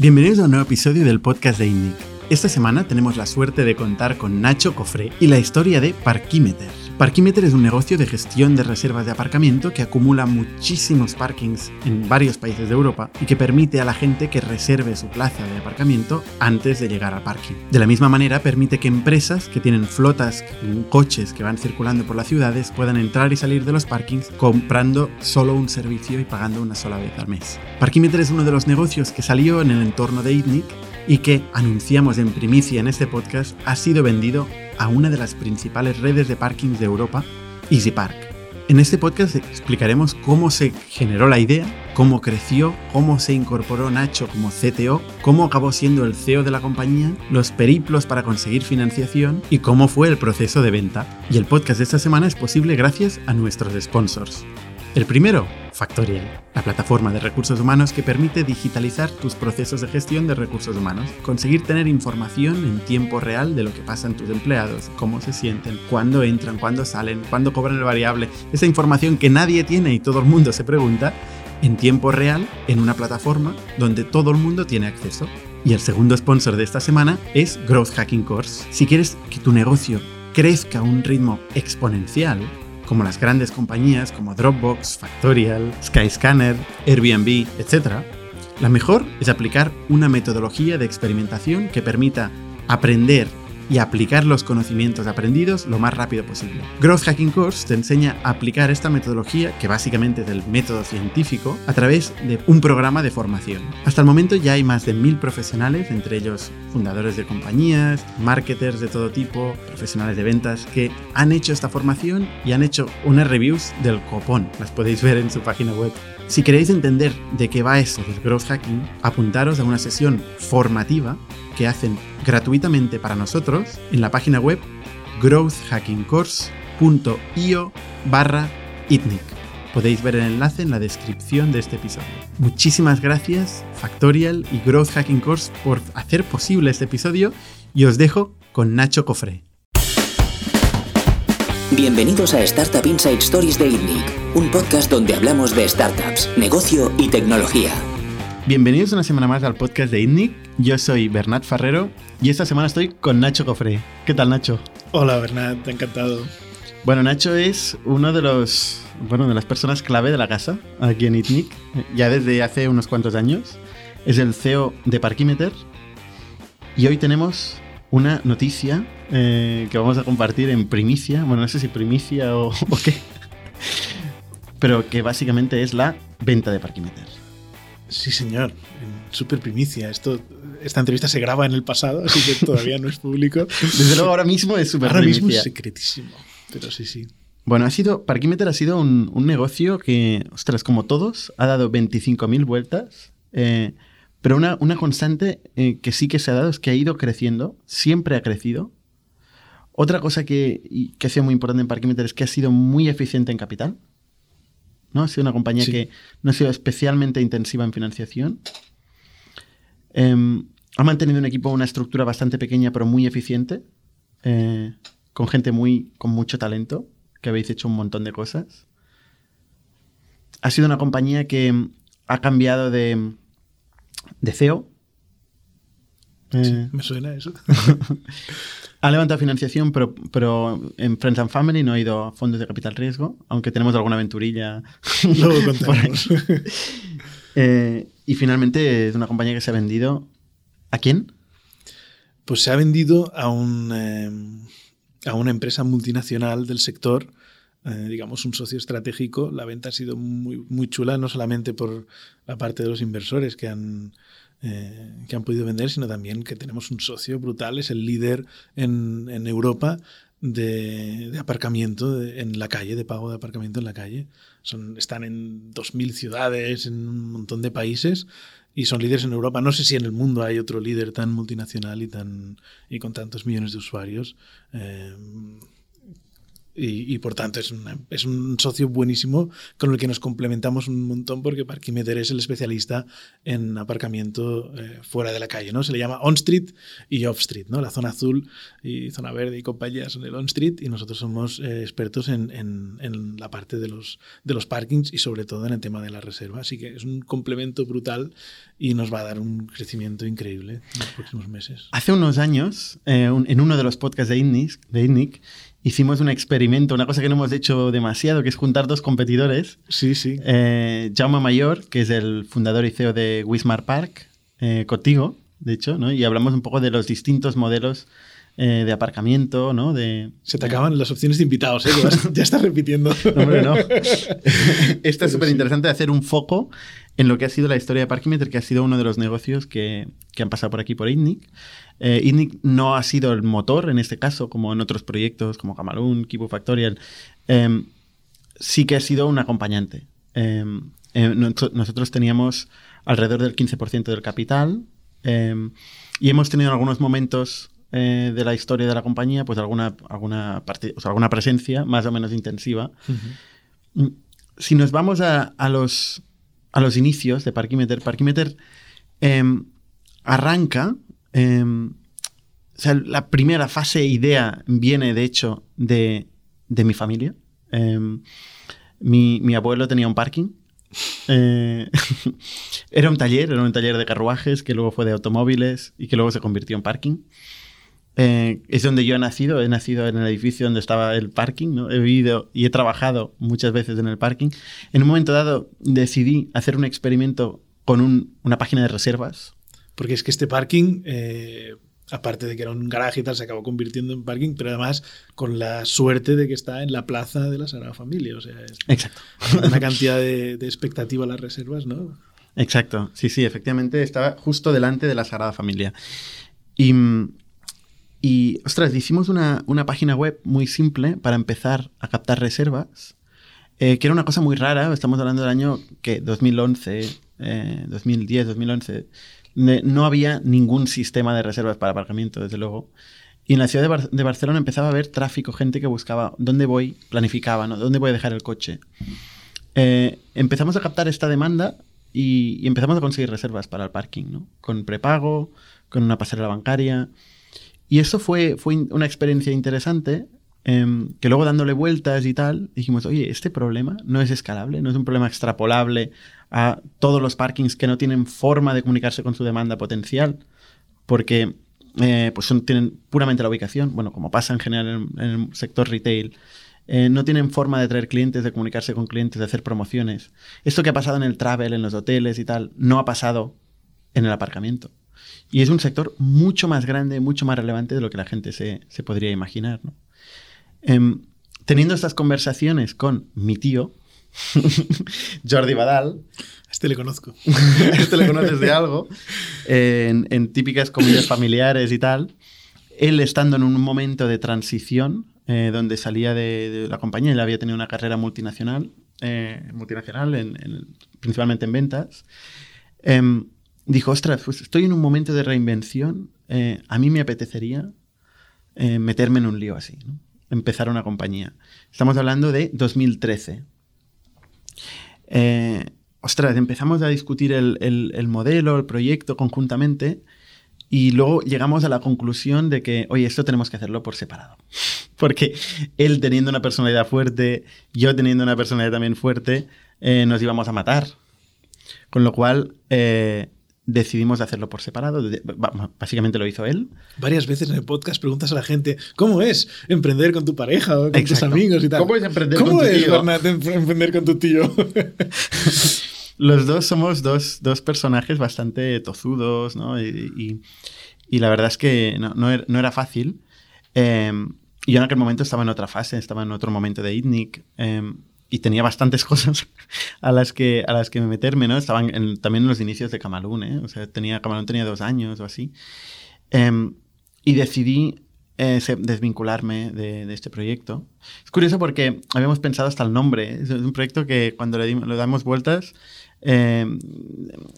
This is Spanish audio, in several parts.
Bienvenidos a un nuevo episodio del podcast de INNIC. Esta semana tenemos la suerte de contar con Nacho Cofré y la historia de Parquímeter. Parquímeter es un negocio de gestión de reservas de aparcamiento que acumula muchísimos parkings en varios países de Europa y que permite a la gente que reserve su plaza de aparcamiento antes de llegar al parking. De la misma manera, permite que empresas que tienen flotas, coches que van circulando por las ciudades, puedan entrar y salir de los parkings comprando solo un servicio y pagando una sola vez al mes. Parquímeter es uno de los negocios que salió en el entorno de ITNIC y que anunciamos en primicia en este podcast ha sido vendido a una de las principales redes de parkings de Europa, EasyPark. En este podcast explicaremos cómo se generó la idea, cómo creció, cómo se incorporó Nacho como CTO, cómo acabó siendo el CEO de la compañía, los periplos para conseguir financiación y cómo fue el proceso de venta. Y el podcast de esta semana es posible gracias a nuestros sponsors. El primero, Factorial, la plataforma de recursos humanos que permite digitalizar tus procesos de gestión de recursos humanos, conseguir tener información en tiempo real de lo que pasa en tus empleados, cómo se sienten, cuándo entran, cuándo salen, cuándo cobran el variable, esa información que nadie tiene y todo el mundo se pregunta, en tiempo real en una plataforma donde todo el mundo tiene acceso. Y el segundo sponsor de esta semana es Growth Hacking Course. Si quieres que tu negocio crezca a un ritmo exponencial, como las grandes compañías como Dropbox, Factorial, Skyscanner, Airbnb, etc., la mejor es aplicar una metodología de experimentación que permita aprender y aplicar los conocimientos aprendidos lo más rápido posible. Growth Hacking Course te enseña a aplicar esta metodología, que básicamente es el método científico, a través de un programa de formación. Hasta el momento ya hay más de mil profesionales, entre ellos fundadores de compañías, marketers de todo tipo, profesionales de ventas, que han hecho esta formación y han hecho unas reviews del copón. Las podéis ver en su página web. Si queréis entender de qué va eso del growth hacking, apuntaros a una sesión formativa que hacen gratuitamente para nosotros en la página web growthhackingcourse.io barra itnic. Podéis ver el enlace en la descripción de este episodio. Muchísimas gracias Factorial y Growth Hacking Course por hacer posible este episodio y os dejo con Nacho Cofré. Bienvenidos a Startup Inside Stories de ITNIC, un podcast donde hablamos de startups, negocio y tecnología. Bienvenidos una semana más al podcast de ITNIC. Yo soy Bernat Ferrero y esta semana estoy con Nacho Cofré. ¿Qué tal, Nacho? Hola, Bernat, encantado. Bueno, Nacho es uno de los bueno, de las personas clave de la casa aquí en ITNIC, ya desde hace unos cuantos años. Es el CEO de Parquímeter y hoy tenemos una noticia eh, que vamos a compartir en primicia. Bueno, no sé si primicia o, o qué, pero que básicamente es la venta de Parquímeter. Sí, señor. Super primicia. Esto, esta entrevista se graba en el pasado, así que todavía no es público. Desde luego, ahora mismo es super Ahora primicia. mismo es secretísimo. Pero sí, sí. Bueno, ha sido, Parquímeter ha sido un, un negocio que, ostras, como todos, ha dado 25.000 vueltas. Eh, pero una, una constante eh, que sí que se ha dado es que ha ido creciendo, siempre ha crecido. Otra cosa que, que ha sido muy importante en Parquímeter es que ha sido muy eficiente en capital. ¿No? Ha sido una compañía Sí. que no ha sido especialmente intensiva en financiación. Em, ha mantenido un equipo, una estructura bastante pequeña, pero muy eficiente, eh, con gente muy, con mucho talento, que habéis hecho un montón de cosas. Ha sido una compañía que mm, ha cambiado de, de CEO. Eh, Sí, me suena eso. ha levantado financiación, pero, pero en Friends and Family no ha ido a fondos de capital riesgo, aunque tenemos alguna aventurilla. Luego contamos. Eh, y finalmente es una compañía que se ha vendido. ¿A quién? Pues se ha vendido a, un, eh, a una empresa multinacional del sector, eh, digamos un socio estratégico. La venta ha sido muy, muy chula, no solamente por la parte de los inversores que han, eh, que han podido vender, sino también que tenemos un socio brutal, es el líder en, en Europa de, de aparcamiento de- en la calle, de pago de aparcamiento en la calle. Son, están en 2.000 ciudades, en un montón de países y son líderes en Europa. No sé si en el mundo hay otro líder tan multinacional y, tan, y con tantos millones de usuarios. Eh, y, por tanto es, es, un socio buenísimo con el que nos complementamos un montón porque Parkimeter es el especialista en aparcamiento eh, fuera de la calle, ¿no? Se le llama on-street y off-street, ¿no? La zona azul y zona verde y compañía son el on-street y nosotros somos eh, expertos en, en, en, la parte de los, de los parkings y sobre todo en el tema de la reserva. Así que es un complemento brutal y nos va a dar un crecimiento increíble en los próximos meses. Hace unos años, eh, en uno de los podcasts de INNIC, de INNIC hicimos un experimento, una cosa que no hemos hecho demasiado, que es juntar dos competidores. Sí, sí. Eh, Jaume Mayor, que es el fundador y CEO de Wismar Park, eh, contigo, de hecho, ¿no? y hablamos un poco de los distintos modelos eh, de aparcamiento, ¿no? De, Se te acaban las opciones de invitados, ¿eh? ya estás repitiendo. Hombre, no. Esto es súper interesante hacer un foco en lo que ha sido la historia de Parkimeter, que ha sido uno de los negocios que, que han pasado por aquí por ITNIC. Eh, ITNIC no ha sido el motor en este caso, como en otros proyectos como Camalún, Kibu Factorial. Em, sí que ha sido un acompañante. Em, eh, nosotros teníamos alrededor del 15% del capital em, y hemos tenido en algunos momentos eh, de la historia de la compañía, pues alguna, alguna, alguna presencia más o menos intensiva. Mm, si nos vamos a, los, a los inicios de Parkimeter, Parkimeter em, arranca, em, o sea, la primera fase idea viene de hecho de, de mi familia. Em, mi, mi, abuelo tenía un parking. Eh, era un taller, era un taller de carruajes que luego fue de automóviles y que luego se convirtió en parking. Eh, es donde yo he nacido, he nacido en el edificio donde estaba el parking, ¿no? he vivido y he trabajado muchas veces en el parking. En un momento dado decidí hacer un experimento con una página de reservas. Porque es que este parking, eh, aparte de que era un garaje y tal, se acabó convirtiendo en parking, pero además con la suerte de que está en la plaza de la Sagrada Familia. O sea, es Exacto. una cantidad de, de expectativa a las reservas, ¿no? Exacto, sí, sí, efectivamente estaba justo delante de la Sagrada Familia. Y, ostras, hicimos una, página web muy simple para empezar a captar reservas, eh, que era una cosa muy rara, estamos hablando del año que 2011, 2010, 2011, no había ningún sistema de reservas para aparcamiento, desde luego. Y en la ciudad de, Barcelona empezaba a haber tráfico, gente que buscaba dónde voy, planificaba, ¿no? ¿Dónde voy a dejar el coche? Eh, empezamos a captar esta demanda y, y, empezamos a conseguir reservas para el parking, ¿no? Con prepago, con una pasarela bancaria. Y eso fue, fue una experiencia interesante, em, que luego dándole vueltas y tal, dijimos, oye, este problema no es escalable, no es un problema extrapolable a todos los parkings que no tienen forma de comunicarse con su demanda potencial, porque eh, pues tienen puramente la ubicación, bueno, como pasa en general en, el sector retail, eh, no tienen forma de traer clientes, de comunicarse con clientes, de hacer promociones. Esto que ha pasado en el travel, en los hoteles y tal, no ha pasado en el aparcamiento. Y es un sector mucho más grande, mucho más relevante de lo que la gente se, podría imaginar. Em, teniendo estas conversaciones con mi tío, Jordi Badal. este le conozco. este le conoces de algo. en, típicas comidas familiares y tal. Él estando en un momento de transición, eh, donde salía de, la compañía, él había tenido una carrera multinacional, eh, multinacional principalmente en ventas. Em, dijo, ostras, pues estoy en un momento de reinvención, eh, a mí me apetecería eh, meterme en un lío así, empezar una compañía. Estamos hablando de 2013. Eh, ostras, empezamos a discutir el, modelo, el proyecto conjuntamente y luego llegamos a la conclusión de que, oye, esto tenemos que hacerlo por separado. Porque él teniendo una personalidad fuerte, yo teniendo una personalidad también fuerte, nos íbamos a matar. Con lo cual, decidimos hacerlo por separado. Básicamente lo hizo él. Varias veces en el podcast preguntas a la gente, ¿cómo es emprender con tu pareja o con tus amigos y tal? ¿Cómo es emprender con tu es, tío? emprender con tu tío? Los dos somos dos, dos, personajes bastante tozudos, ¿no? Y, y, la verdad es que no, no, er, era, fácil. Eh, yo en aquel momento estaba en otra fase, estaba en otro momento de ITNIC. Em, y tenía bastantes cosas a las que, a las que meterme, ¿no? Estaban también en los inicios de Camalún, ¿eh? O sea, tenía, Camalún tenía dos años o así. Em, y decidí eh, desvincularme de, este proyecto. Es curioso porque habíamos pensado hasta el nombre. Es un proyecto que cuando le, damos vueltas, em,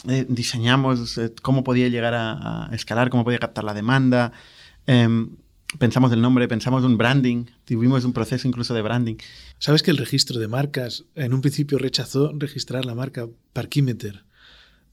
eh, diseñamos cómo podía llegar a, escalar, cómo podía captar la demanda. Pensamos el nombre, pensamos un branding, tuvimos un proceso incluso de branding. ¿Sabes que el registro de marcas en un principio rechazó registrar la marca Parkimeter?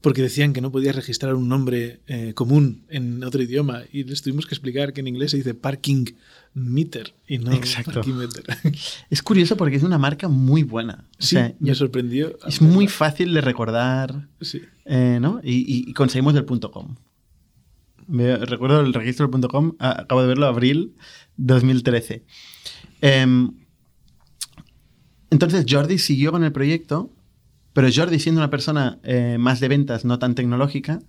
Porque decían que no podías registrar un nombre eh, común en otro idioma y les tuvimos que explicar que en inglés se dice parking meter y no Exacto. parkimeter. Es curioso porque es una marca muy buena. O Sí, sea, me sorprendió. es muy fácil de recordar, Sí. eh, ¿no? Y, y- y conseguimos el punto .com. Recuerdo el registro del punto .com, a- acabo de verlo, abril 2013. Em, entonces Jordi siguió con el proyecto, pero Jordi siendo una persona eh, más de ventas, no tan tecnológica,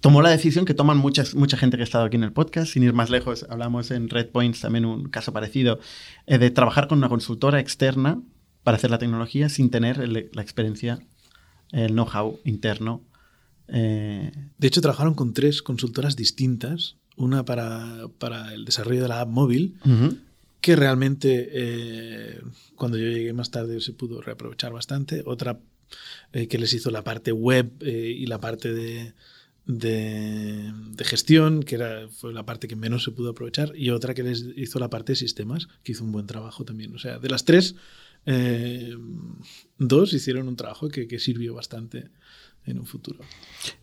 tomó la decisión que toman muchas, mucha gente que ha estado aquí en el podcast, sin ir más lejos, hablamos en Red Points también un caso parecido, eh, de trabajar con una consultora externa para hacer la tecnología sin tener la experiencia, el know-how interno. Eh, De hecho, trabajaron con tres consultoras distintas. Una para, para el desarrollo de la app móvil, que realmente eh, cuando yo llegué más tarde se pudo reaprovechar bastante. Otra eh, que les hizo la parte web y la parte de, de- de gestión, que era, fue la parte que menos se pudo aprovechar. Y otra que les hizo la parte de sistemas, que hizo un buen trabajo también. O sea, de las tres, eh, dos hicieron un trabajo que, que sirvió bastante en un futuro.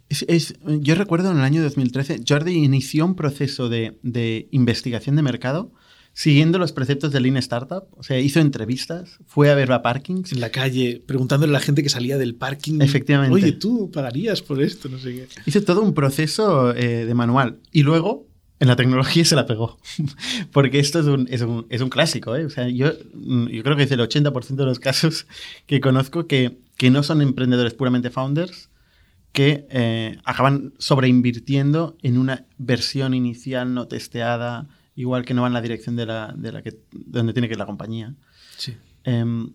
Es- es- yo recuerdo en el año 2013, Jordi inició un proceso de, de investigación de mercado siguiendo los preceptos de Lean Startup. O sea, hizo entrevistas, fue a ver a parkings. En la calle, preguntándole a la gente que salía del parking. Efectivamente. Oye, tú pagarías por esto, no sé qué. Hizo todo un proceso eh, de manual. Y luego, en la tecnología se la pegó. Porque esto es un, es un, es un clásico. ¿eh? O sea, yo, mm, yo creo que es el 80% de los casos que conozco que, que no son emprendedores puramente founders, que eh, acaban sobreinvirtiendo en una versión inicial no testeada, igual que no va en la dirección de la, de la que, de donde tiene que ir la compañía. Sí. Em,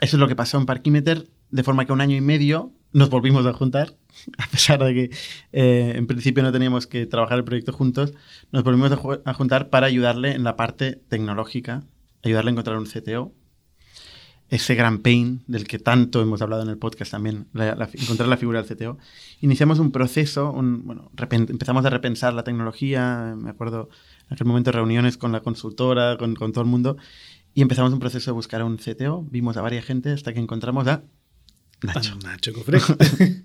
eso es lo que pasó en Parkimeter, de forma que un año y medio nos volvimos a juntar, a pesar de que eh, en principio no teníamos que trabajar el proyecto juntos, nos volvimos a, a juntar para ayudarle en la parte tecnológica, ayudarle a encontrar un CTO. Ese gran pain del que tanto hemos hablado en el podcast también, la- la- encontrar la figura del CTO. Iniciamos un proceso, un- bueno, empezamos a repensar la tecnología, me acuerdo en aquel momento reuniones con la consultora, con, con todo el mundo, y empezamos un proceso de buscar a un CTO, vimos a varias gente hasta que encontramos a Nacho. Nacho Cofre.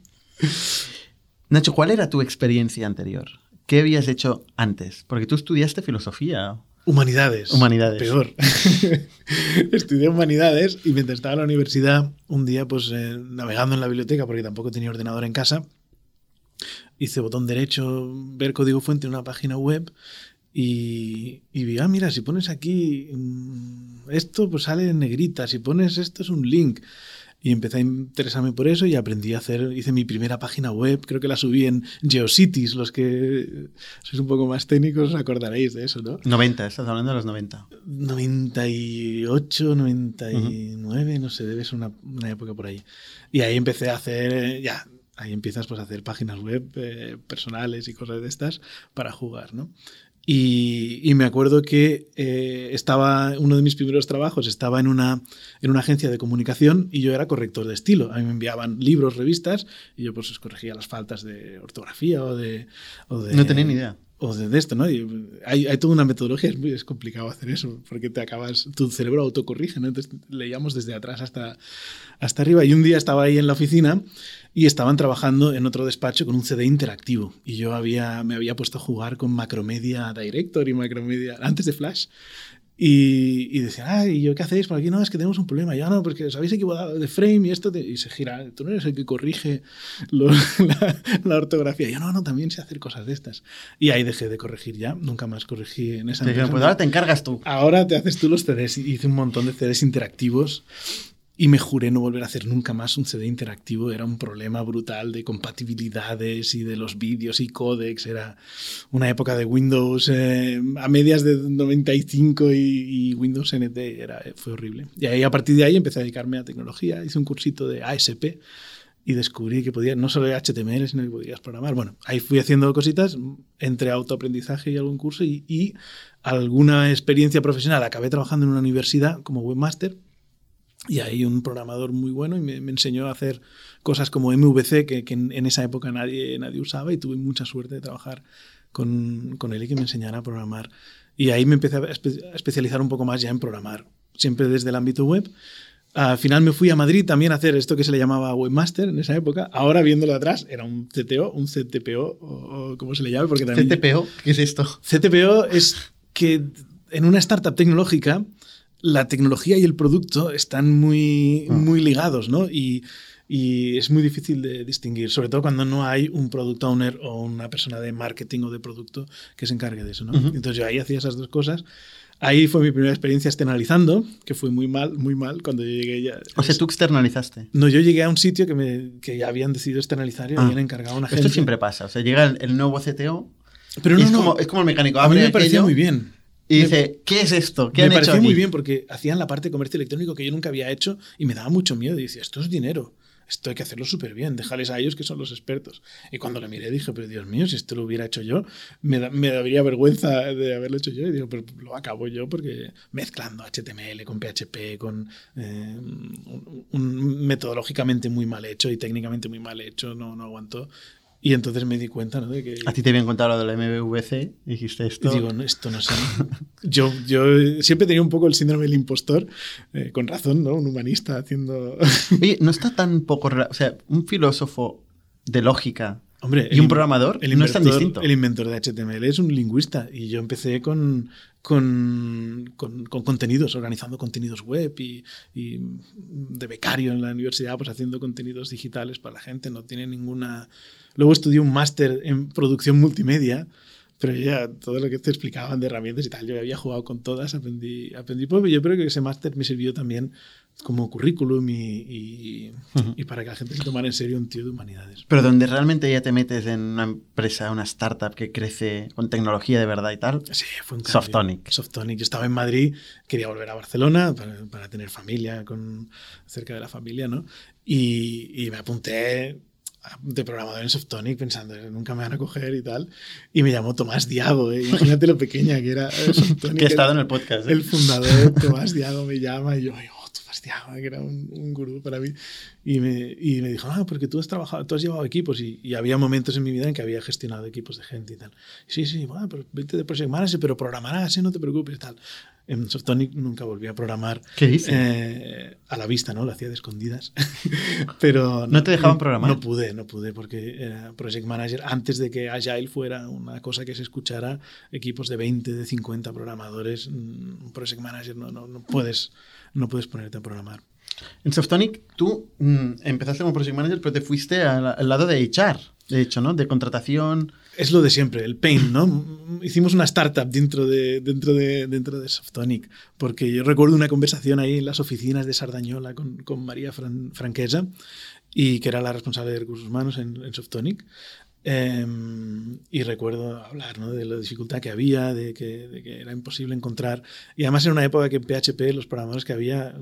Nacho, ¿cuál era tu experiencia anterior? ¿Qué habías hecho antes? Porque tú estudiaste filosofía. Humanidades. Humanidades. Peor. Estudié humanidades y mientras estaba en la universidad, un día, pues eh, navegando en la biblioteca, porque tampoco tenía ordenador en casa, hice botón derecho, ver código fuente en una página web y, y vi, ah, mira, si pones aquí mm, esto, pues sale en negrita, si pones esto es un link. Y empecé a interesarme por eso y aprendí a hacer, hice mi primera página web, creo que la subí en GeoCities, los que sois un poco más técnicos os acordaréis de eso, ¿no? 90, estás hablando de los 90. 98, 99, no sé, debe ser una, una época por ahí. Y ahí empecé a hacer, eh, ya, ahí empiezas pues a hacer páginas web eh, personales y cosas de estas para jugar, ¿no? Y, y me acuerdo que eh, estaba, uno de mis primeros trabajos estaba en una, en una agencia de comunicación y yo era corrector de estilo. A mí me enviaban libros, revistas y yo pues corregía las faltas de ortografía o de... o de- No tenía ni idea. o de, de esto, ¿no? Y hay, hay toda una metodología, es muy es complicado hacer eso, porque te acabas, tu cerebro autocorrige, ¿no? Entonces leíamos desde atrás hasta, hasta arriba. Y un día estaba ahí en la oficina y estaban trabajando en otro despacho con un CD interactivo. Y yo había, me había puesto a jugar con Macromedia Director y Macromedia, antes de Flash. Y, y decían, ah, ¿y yo qué hacéis por aquí? No, es que tenemos un problema. Ya no, porque os habéis equivocado de frame y esto. te-". Y se gira, tú no eres el que corrige la, la ortografía. Yo no, no, también sé hacer cosas de estas. Y ahí dejé de corregir ya. Nunca más corregí en esa Te pues ahora te encargas tú. Ahora te haces tú los CDs. Hice un montón de CDs interactivos y me juré no volver a hacer nunca más un CD interactivo. Era un problema brutal de compatibilidades y de los vídeos y códecs. Era una época de Windows eh, a medias de 95 y, y Windows NT. Era, fue horrible. Y ahí, a partir de ahí empecé a dedicarme a tecnología. Hice un cursito de ASP y descubrí que podía, no solo HTML, sino que podías programar. Bueno, ahí fui haciendo cositas entre autoaprendizaje y algún curso y, y alguna experiencia profesional. Acabé trabajando en una universidad como webmaster y ahí un programador muy bueno y me, me enseñó a hacer cosas como MVC que, que en, en, esa época nadie, nadie usaba y tuve mucha suerte de trabajar con, con él y que me enseñara a programar. Y ahí me empecé a, espe a especializar un poco más ya en programar, siempre desde el ámbito web. Al final me fui a Madrid también a hacer esto que se le llamaba Webmaster en esa época. Ahora viéndolo atrás, era un CTO, un CTPO, o, o como se le llame. Porque también, ¿CTPO? ¿Qué es esto? CTPO es que en una startup tecnológica la tecnología y el producto están muy, muy ligados, ¿no? Y, y, es muy difícil de distinguir, sobre todo cuando no hay un product owner o una persona de marketing o de producto que se encargue de eso, ¿no? Uh -huh. Entonces yo ahí hacía esas dos cosas. Ahí fue mi primera experiencia externalizando, que fue muy mal, muy mal cuando yo llegué ya. O sea, tú externalizaste. No, yo llegué a un sitio que, me, que ya habían decidido externalizar y ah. habían encargado a una gente. Esto siempre pasa, o sea, llega el, el nuevo CTO. Pero no, es, no. Como, es como el mecánico. A mí me parecía muy bien. Y dice, ¿qué es esto? ¿Qué me han pareció hecho aquí? muy bien porque hacían la parte de comercio electrónico que yo nunca había hecho y me daba mucho miedo. Y decía, esto es dinero. Esto hay que hacerlo súper bien, déjales a ellos que son los expertos. Y cuando lo miré dije, pero Dios mío, si esto lo hubiera hecho yo, me, da, me daría vergüenza de haberlo hecho yo. Y digo, pero lo acabo yo porque mezclando HTML con PHP, con eh, un, un, metodológicamente muy mal hecho y técnicamente muy mal hecho, no, no aguantó. Y entonces me di cuenta ¿no? de que... A ti te habían contado lo del MVC, dijiste esto. Y digo, no, esto no sé. yo, yo siempre tenía un poco el síndrome del impostor, eh, con razón, ¿no? Un humanista haciendo... Oye, no está tan poco... O sea, un filósofo de lógica Hombre, y un programador el no es tan distinto. El inventor de HTML es un lingüista y yo empecé con, con, con, con contenidos, organizando contenidos web y, y, de becario en la universidad, pues haciendo contenidos digitales para la gente. No tiene ninguna... Luego estudié un máster en producción multimedia, pero ya todo lo que te explicaban de herramientas y tal, yo había jugado con todas, aprendí, aprendí poco. Yo creo que ese máster me sirvió también como currículum y, y, uh -huh. y, para que la gente se tomara en serio un tío de humanidades. Pero donde realmente ya te metes en una empresa, una startup que crece con tecnología de verdad y tal. Sí, fue un Softonic. Softonic. Yo estaba en Madrid, quería volver a Barcelona para, para tener familia, con, cerca de la familia, ¿no? Y, y me apunté de programador en Softonic pensando nunca me van a coger y tal. Y me llamó Tomás Diago, ¿eh? imagínate lo pequeña que era Softonic. que ha estado en el podcast. ¿eh? El fundador, Tomás Diago, me llama y yo, oh, Tomás Diago, que era un, un, gurú para mí. Y me, y me dijo, ah, porque tú has trabajado, tú has llevado equipos y, y, había momentos en mi vida en que había gestionado equipos de gente y tal. Y sí, sí, bueno, pero vete de Project Manager, pero programarás, ¿eh? no te preocupes y tal en Softonic nunca volví a programar. ¿Qué dice? Eh, a la vista, ¿no? Lo hacía de escondidas. Pero no, no, te dejaban programar. No pude, no pude, porque era Project Manager, antes de que Agile fuera una cosa que se escuchara, equipos de 20, de 50 programadores, un Project Manager no, no, no, puedes, no puedes ponerte a programar. En Softonic tú mmm, empezaste como Project Manager, pero te fuiste al, al lado de HR, de hecho, ¿no? De contratación es lo de siempre, el pain, ¿no? Hicimos una startup dentro de, dentro de, dentro de Softonic, porque yo recuerdo una conversación ahí en las oficinas de Sardañola con, con María Fran, Franquesa, y que era la responsable de recursos humanos en, en Softonic, eh, y recuerdo hablar ¿no? de la dificultad que había, de que, de que, era imposible encontrar. Y además en una época que en PHP los programadores que había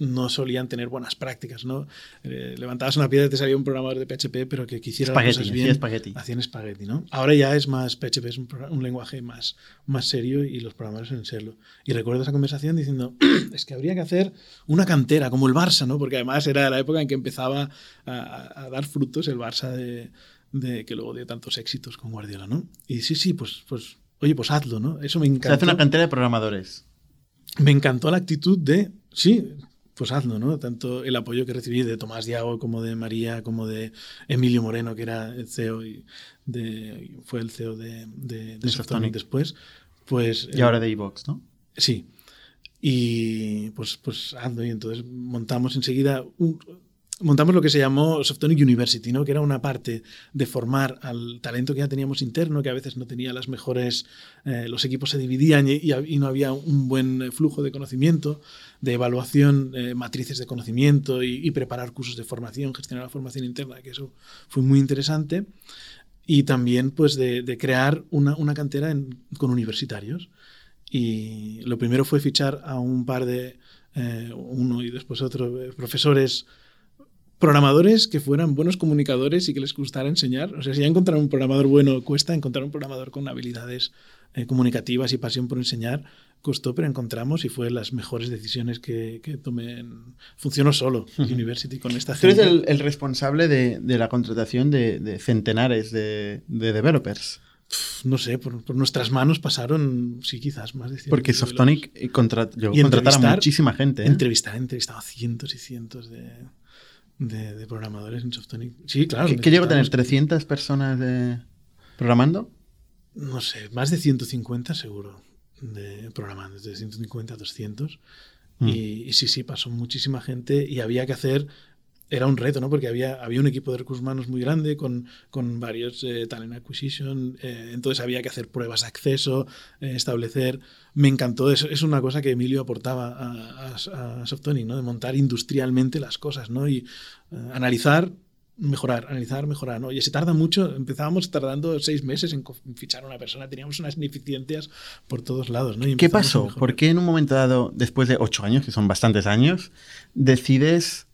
no solían tener buenas prácticas. ¿no? Eh, levantabas una piedra y te salía un programador de PHP, pero que quisiera las cosas bien. Espagueti. Hacían espagueti. ¿no? Ahora ya es más, PHP es un, un, lenguaje más, más serio y los programadores en serlo. Y recuerdo esa conversación diciendo, es que habría que hacer una cantera, como el Barça, ¿no? porque además era la época en que empezaba a, a dar frutos el Barça de de que luego dio tantos éxitos con Guardiola, ¿no? Y sí, sí, pues, pues oye, pues hazlo, ¿no? Eso me encantó. Se hace una cantera de programadores. Me encantó la actitud de, sí, pues hazlo, ¿no? Tanto el apoyo que recibí de Tomás Diago como de María, como de Emilio Moreno, que era el CEO y de, fue el CEO de, de, de Softonic después. Pues, y ahora de Evox, ¿no? Sí. Y pues, pues hazlo. Y entonces montamos enseguida un, montamos lo que se llamó Softonic University, ¿no? que era una parte de formar al talento que ya teníamos interno, que a veces no tenía las mejores, eh, los equipos se dividían y, y, no había un buen flujo de conocimiento, de evaluación, eh, matrices de conocimiento y, y, preparar cursos de formación, gestionar la formación interna, que eso fue muy interesante. Y también pues de, de crear una, una cantera en, con universitarios. Y lo primero fue fichar a un par de, eh, uno y después otro, eh, profesores programadores que fueran buenos comunicadores y que les gustara enseñar. O sea, si ya encontrar un programador bueno cuesta, encontrar un programador con habilidades eh, comunicativas y pasión por enseñar costó, pero encontramos y fue las mejores decisiones que, que tomé. Funcionó solo University con esta Tú gente. eres el, el responsable de, de la contratación de, de centenares de, de developers. No sé, por, por nuestras manos pasaron, sí, quizás más de 100 Porque. Softonic contra- llegó a Y contratar a entrevistar- muchísima gente. ¿eh? Entrevistar, he entrevistado a cientos y cientos de, de, de programadores en Softonic. Sí, claro. ¿Qué, qué a tener? necesitamos- ¿300 personas de... programando? No sé, más de 150 seguro de programando, desde 150 a 200. Mm. Y, y sí, sí, pasó muchísima gente y había que hacer, era un reto, ¿no? Porque había, había un equipo de recursos humanos muy grande con, con varios eh, talent acquisition, eh, entonces había que hacer pruebas de acceso, eh, establecer... Me encantó, es, es una cosa que Emilio aportaba a, a, a Softonic, ¿no? De montar industrialmente las cosas, ¿no? Y eh, analizar mejorar, analizar, mejorar. ¿no? Oye, se tarda mucho, empezábamos tardando seis meses en fichar a una persona, teníamos unas ineficiencias por todos lados. ¿no? Y ¿Qué pasó? ¿Por qué en un momento dado, después de 8 años, que son bastantes años, decides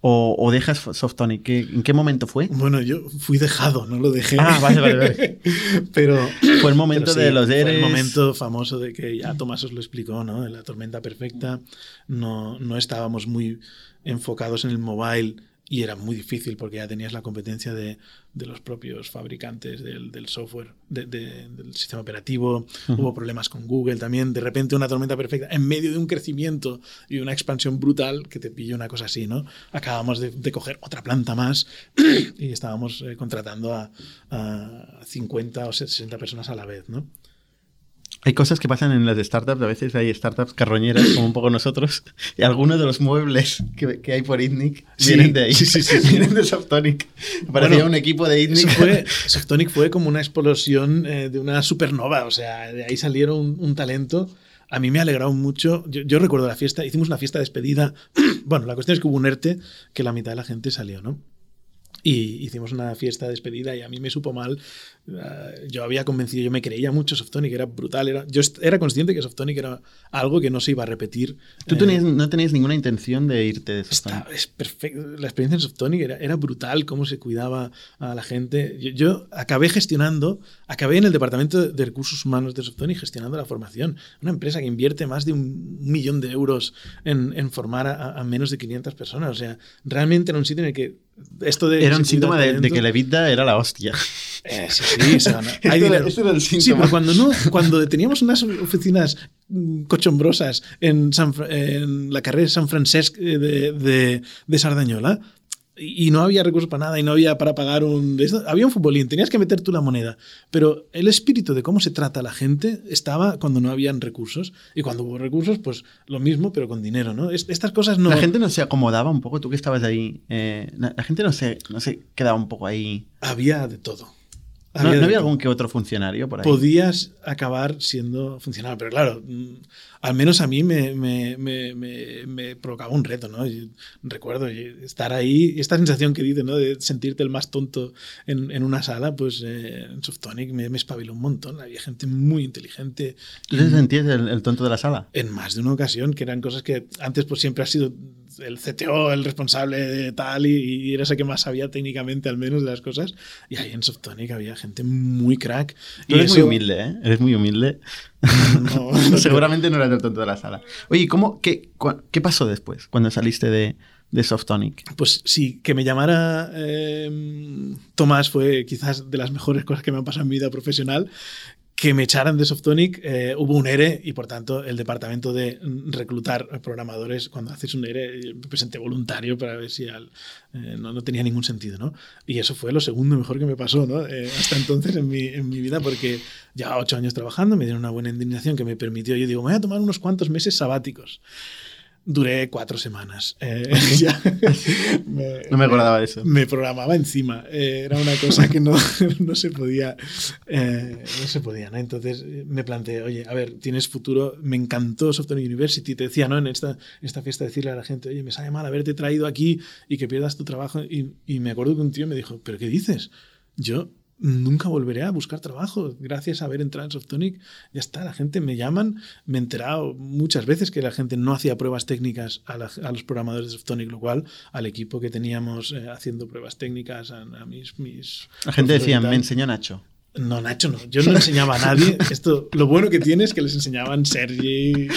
o, o dejas Softonic? ¿Qué- ¿En qué momento fue? Bueno, yo fui dejado, no lo dejé. Ah, vale, vale, vale. pero Fue el momento de los fue ERES. el momento famoso de que ya Tomás os lo explicó, ¿no? En la tormenta perfecta no, no estábamos muy enfocados en el mobile y era muy difícil porque ya tenías la competencia de, de los propios fabricantes del, del software, de- de- del sistema operativo. Hubo problemas con Google también. De repente una tormenta perfecta en medio de un crecimiento y una expansión brutal que te pilló una cosa así, ¿no? Acabamos de, de coger otra planta más y estábamos eh, contratando a, a 50 o 60 personas a la vez, ¿no? Hay cosas que pasan en las startups. A veces hay startups carroñeras, como un poco nosotros. Y algunos de los muebles que, que hay por ITNIC Sí, vienen de ahí. sí, sí, sí. vienen de Softonic. Parecía Bueno, un equipo de ITNIC. fue, Softonic fue como una explosión eh, de una supernova, o sea, de ahí salieron un, un talento. A mí me ha alegrado mucho. Yo, yo recuerdo la fiesta, hicimos una fiesta de despedida. bueno, la cuestión es que hubo un ERTE que la mitad de la gente salió, ¿no? Y hicimos una fiesta de despedida y a mí me supo mal. Eh, yo había convencido, yo me creía mucho Softonic, era brutal. Era, yo era consciente que Softonic era algo que no se iba a repetir. Tú Eh, no tenías ninguna intención de irte de Softonic. Está- es perfecto. La experiencia en Softonic era, era brutal, cómo se cuidaba a la gente. Yo, yo acabé gestionando, acabé en el departamento de recursos humanos de Softonic gestionando la formación. Una empresa que invierte más de un millón de euros en, en formar a, a menos de 500 personas. O sea, realmente era un sitio en el que esto de. Era un síntoma de, que la vida era la hostia. eh, sí, sí, o sea, no- hay era- dinero. este era el Sí, pero cuando no, cuando teníamos unas oficinas mm, cochombrosas en, San Fra- en la carrera de San Francesc eh, de, de, de Sardañola y y no había recursos para nada y no había para pagar un... había un futbolín, tenías que meter tú la moneda, pero el espíritu de cómo se trata a la gente estaba cuando no habían recursos y cuando hubo recursos, pues lo mismo, pero con dinero, ¿no? Es- Estas cosas no... La gente no se acomodaba un poco, tú que estabas ahí. eh, la, la gente no se, no se quedaba un poco ahí. Había de todo. ¿No, no había algún que otro funcionario por ahí? podías acabar siendo funcionario. Pero claro, al menos a mí me, me, me, me- provocaba un reto, ¿no? Yo recuerdo estar ahí, esta sensación que dice, ¿no? De sentirte el más tonto en, en una sala, pues eh, en Softonic me, espabiló un montón. Había gente muy inteligente. ¿Tú te sentías el, el tonto de la sala? En más de una ocasión, que eran cosas que antes pues siempre ha sido el CTO, el responsable de tal, y, y eres el que más sabía técnicamente al menos de las cosas. Y ahí en Softonic había gente muy crack. Y eres muy eso- humilde, ¿eh? Eres muy humilde. No, no Seguramente no eras el tonto de la sala. Oye, ¿cómo, qué, ¿qué pasó después cuando saliste de, de Softonic? Pues sí, que me llamara eh, Tomás fue quizás de las mejores cosas que me han pasado en mi vida profesional. Que me echaran de Softonic, eh, hubo un ERE y por tanto el departamento de reclutar programadores, cuando haces un ERE, yo me presenté voluntario para ver si al- eh, no, no tenía ningún sentido, ¿no? Y eso fue lo segundo mejor que me pasó, ¿no? Eh, hasta entonces en mi, en mi vida, porque ya ocho años trabajando, me dieron una buena indemnización que me permitió, yo digo, me voy a tomar unos cuantos meses sabáticos. Duré cuatro semanas. Eh, ya me- No me acordaba de eso. me programaba encima. Eh, era una cosa que no, no se podía. eh, no se podía, ¿no? Entonces eh, me planteé, oye, a ver, tienes futuro. Me encantó Software University. Te decía, ¿no? En esta, esta fiesta decirle a la gente, oye, me sabe mal haberte traído aquí y que pierdas tu trabajo. Y, y me acuerdo que un tío me dijo, ¿pero qué dices? Yo nunca volveré a buscar trabajo. Gracias a haber entrado en Softonic, ya está, la gente me llaman. Me he enterado muchas veces que la gente no hacía pruebas técnicas a, la- a los programadores de Softonic, lo cual al equipo que teníamos eh, haciendo pruebas técnicas, a, a mis, mis La gente decía, me enseñó Nacho. No, Nacho, no. Yo no enseñaba a nadie. Esto, lo bueno que tiene es que les enseñaban Sergi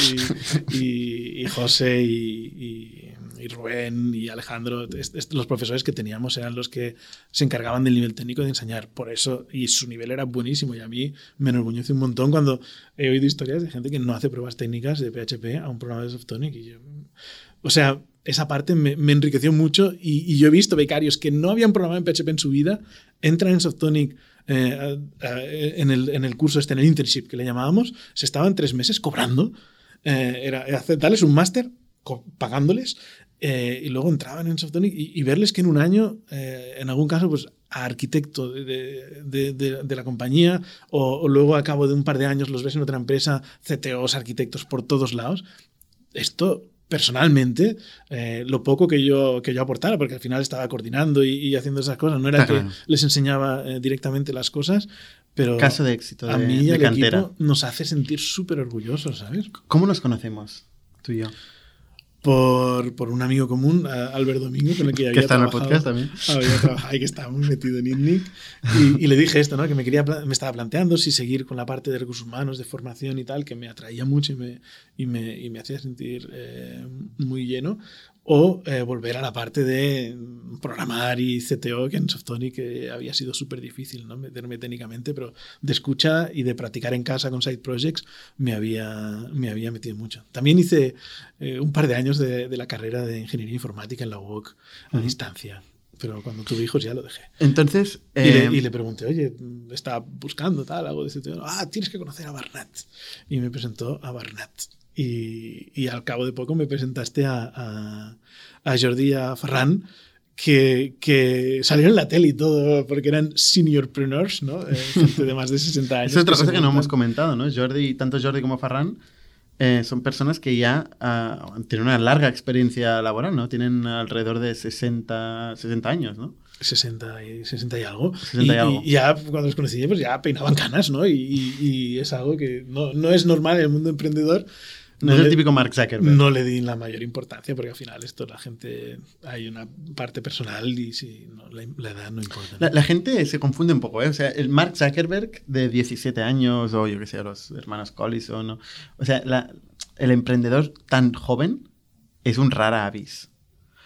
y, y, José y, y, Rubén y Alejandro. los profesores que teníamos eran los que se encargaban del nivel técnico de enseñar. Por eso, y su nivel era buenísimo. Y a mí me enorgullece un montón cuando he oído historias de gente que no hace pruebas técnicas de PHP a un programa de Softonic. Y yo, o sea, esa parte me, enriqueció mucho y, yo he visto becarios que no habían programado en PHP en su vida, entran en Softonic eh, en, el, en, el, curso este, en el internship que le llamábamos, se estaban tres meses cobrando, eh, era, aceptarles un máster pagándoles eh, y luego entraban en Softonic y, verles que en un año, en algún caso, pues a arquitecto de, de, de, la compañía o, o, luego a cabo de un par de años los ves en otra empresa, CTOs, arquitectos por todos lados. Esto personalmente eh, lo poco que yo, que yo aportara, porque al final estaba coordinando y, haciendo esas cosas. No era que les enseñaba eh, directamente las cosas, pero Caso de éxito a mí y al equipo nos hace sentir súper orgullosos, ¿sabes? ¿Cómo nos conocemos, tú y yo? Por, por, un amigo común, Albert Domingo, con el que ya había que está en el podcast también. Había trabajado y que estaba muy metido en INNIC. Y, y, le dije esto, ¿no? que me, quería, me estaba planteando si seguir con la parte de recursos humanos, de formación y tal, que me atraía mucho y me, y me, y me hacía sentir eh, muy lleno, o eh, volver a la parte de programar y CTO, que en Softonic había sido súper difícil ¿no? meterme técnicamente, pero de escucha y de practicar en casa con side projects me había, me había metido mucho. También hice eh, un par de años de, la carrera de ingeniería informática en la UOC a distancia. Pero cuando tuve hijos ya lo dejé. Entonces. Y, le, y, le, pregunté, oye, estaba buscando tal, algo de CTO. Ah, tienes que conocer a Barnett. Y me presentó a Barnett y, al cabo de poco me presentaste a, a, Jordi a Ferran, que, que, salieron en la tele y todo, porque eran seniorpreneurs, ¿no? Eh, gente de más de 60 años. es otra cosa que no hemos comentado, ¿no? Jordi, tanto Jordi como Ferran eh, son personas que ya uh, tienen una larga experiencia laboral, ¿no? Tienen alrededor de 60, 60 años, ¿no? 60 y, 60 y algo. 60 y, algo. y, ya cuando los conocí, pues ya peinaban canas, ¿no? Y, y es algo que no, no, es normal en el mundo emprendedor no, es el típico Mark Zuckerberg. No le di la mayor importancia porque al final esto la gente hay una parte personal y si no, la, edad no importa. La, gente se confunde un poco, ¿eh? O sea, el Mark Zuckerberg de 17 años o yo qué sé, los hermanos Collison, ¿no? o sea, el emprendedor tan joven es un rara avis.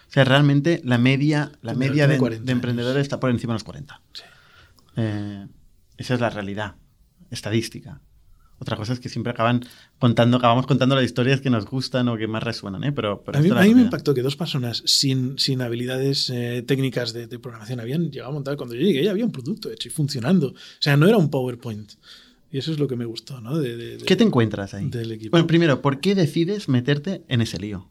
O sea, realmente la media, la media de, emprendedores está por encima de los 40. Sí. Eh, esa es la realidad estadística. Otra cosa es que siempre acaban contando, acabamos contando las historias que nos gustan o que más resuenan, ¿eh? Pero, a mí, me impactó que dos personas sin, sin habilidades eh, técnicas de, programación habían llegado a montar, cuando yo llegué ya había un producto hecho y funcionando. O sea, no era un PowerPoint. Y eso es lo que me gustó, ¿no? De, ¿Qué te encuentras ahí? Del equipo. Bueno, primero, ¿por qué decides meterte en ese lío?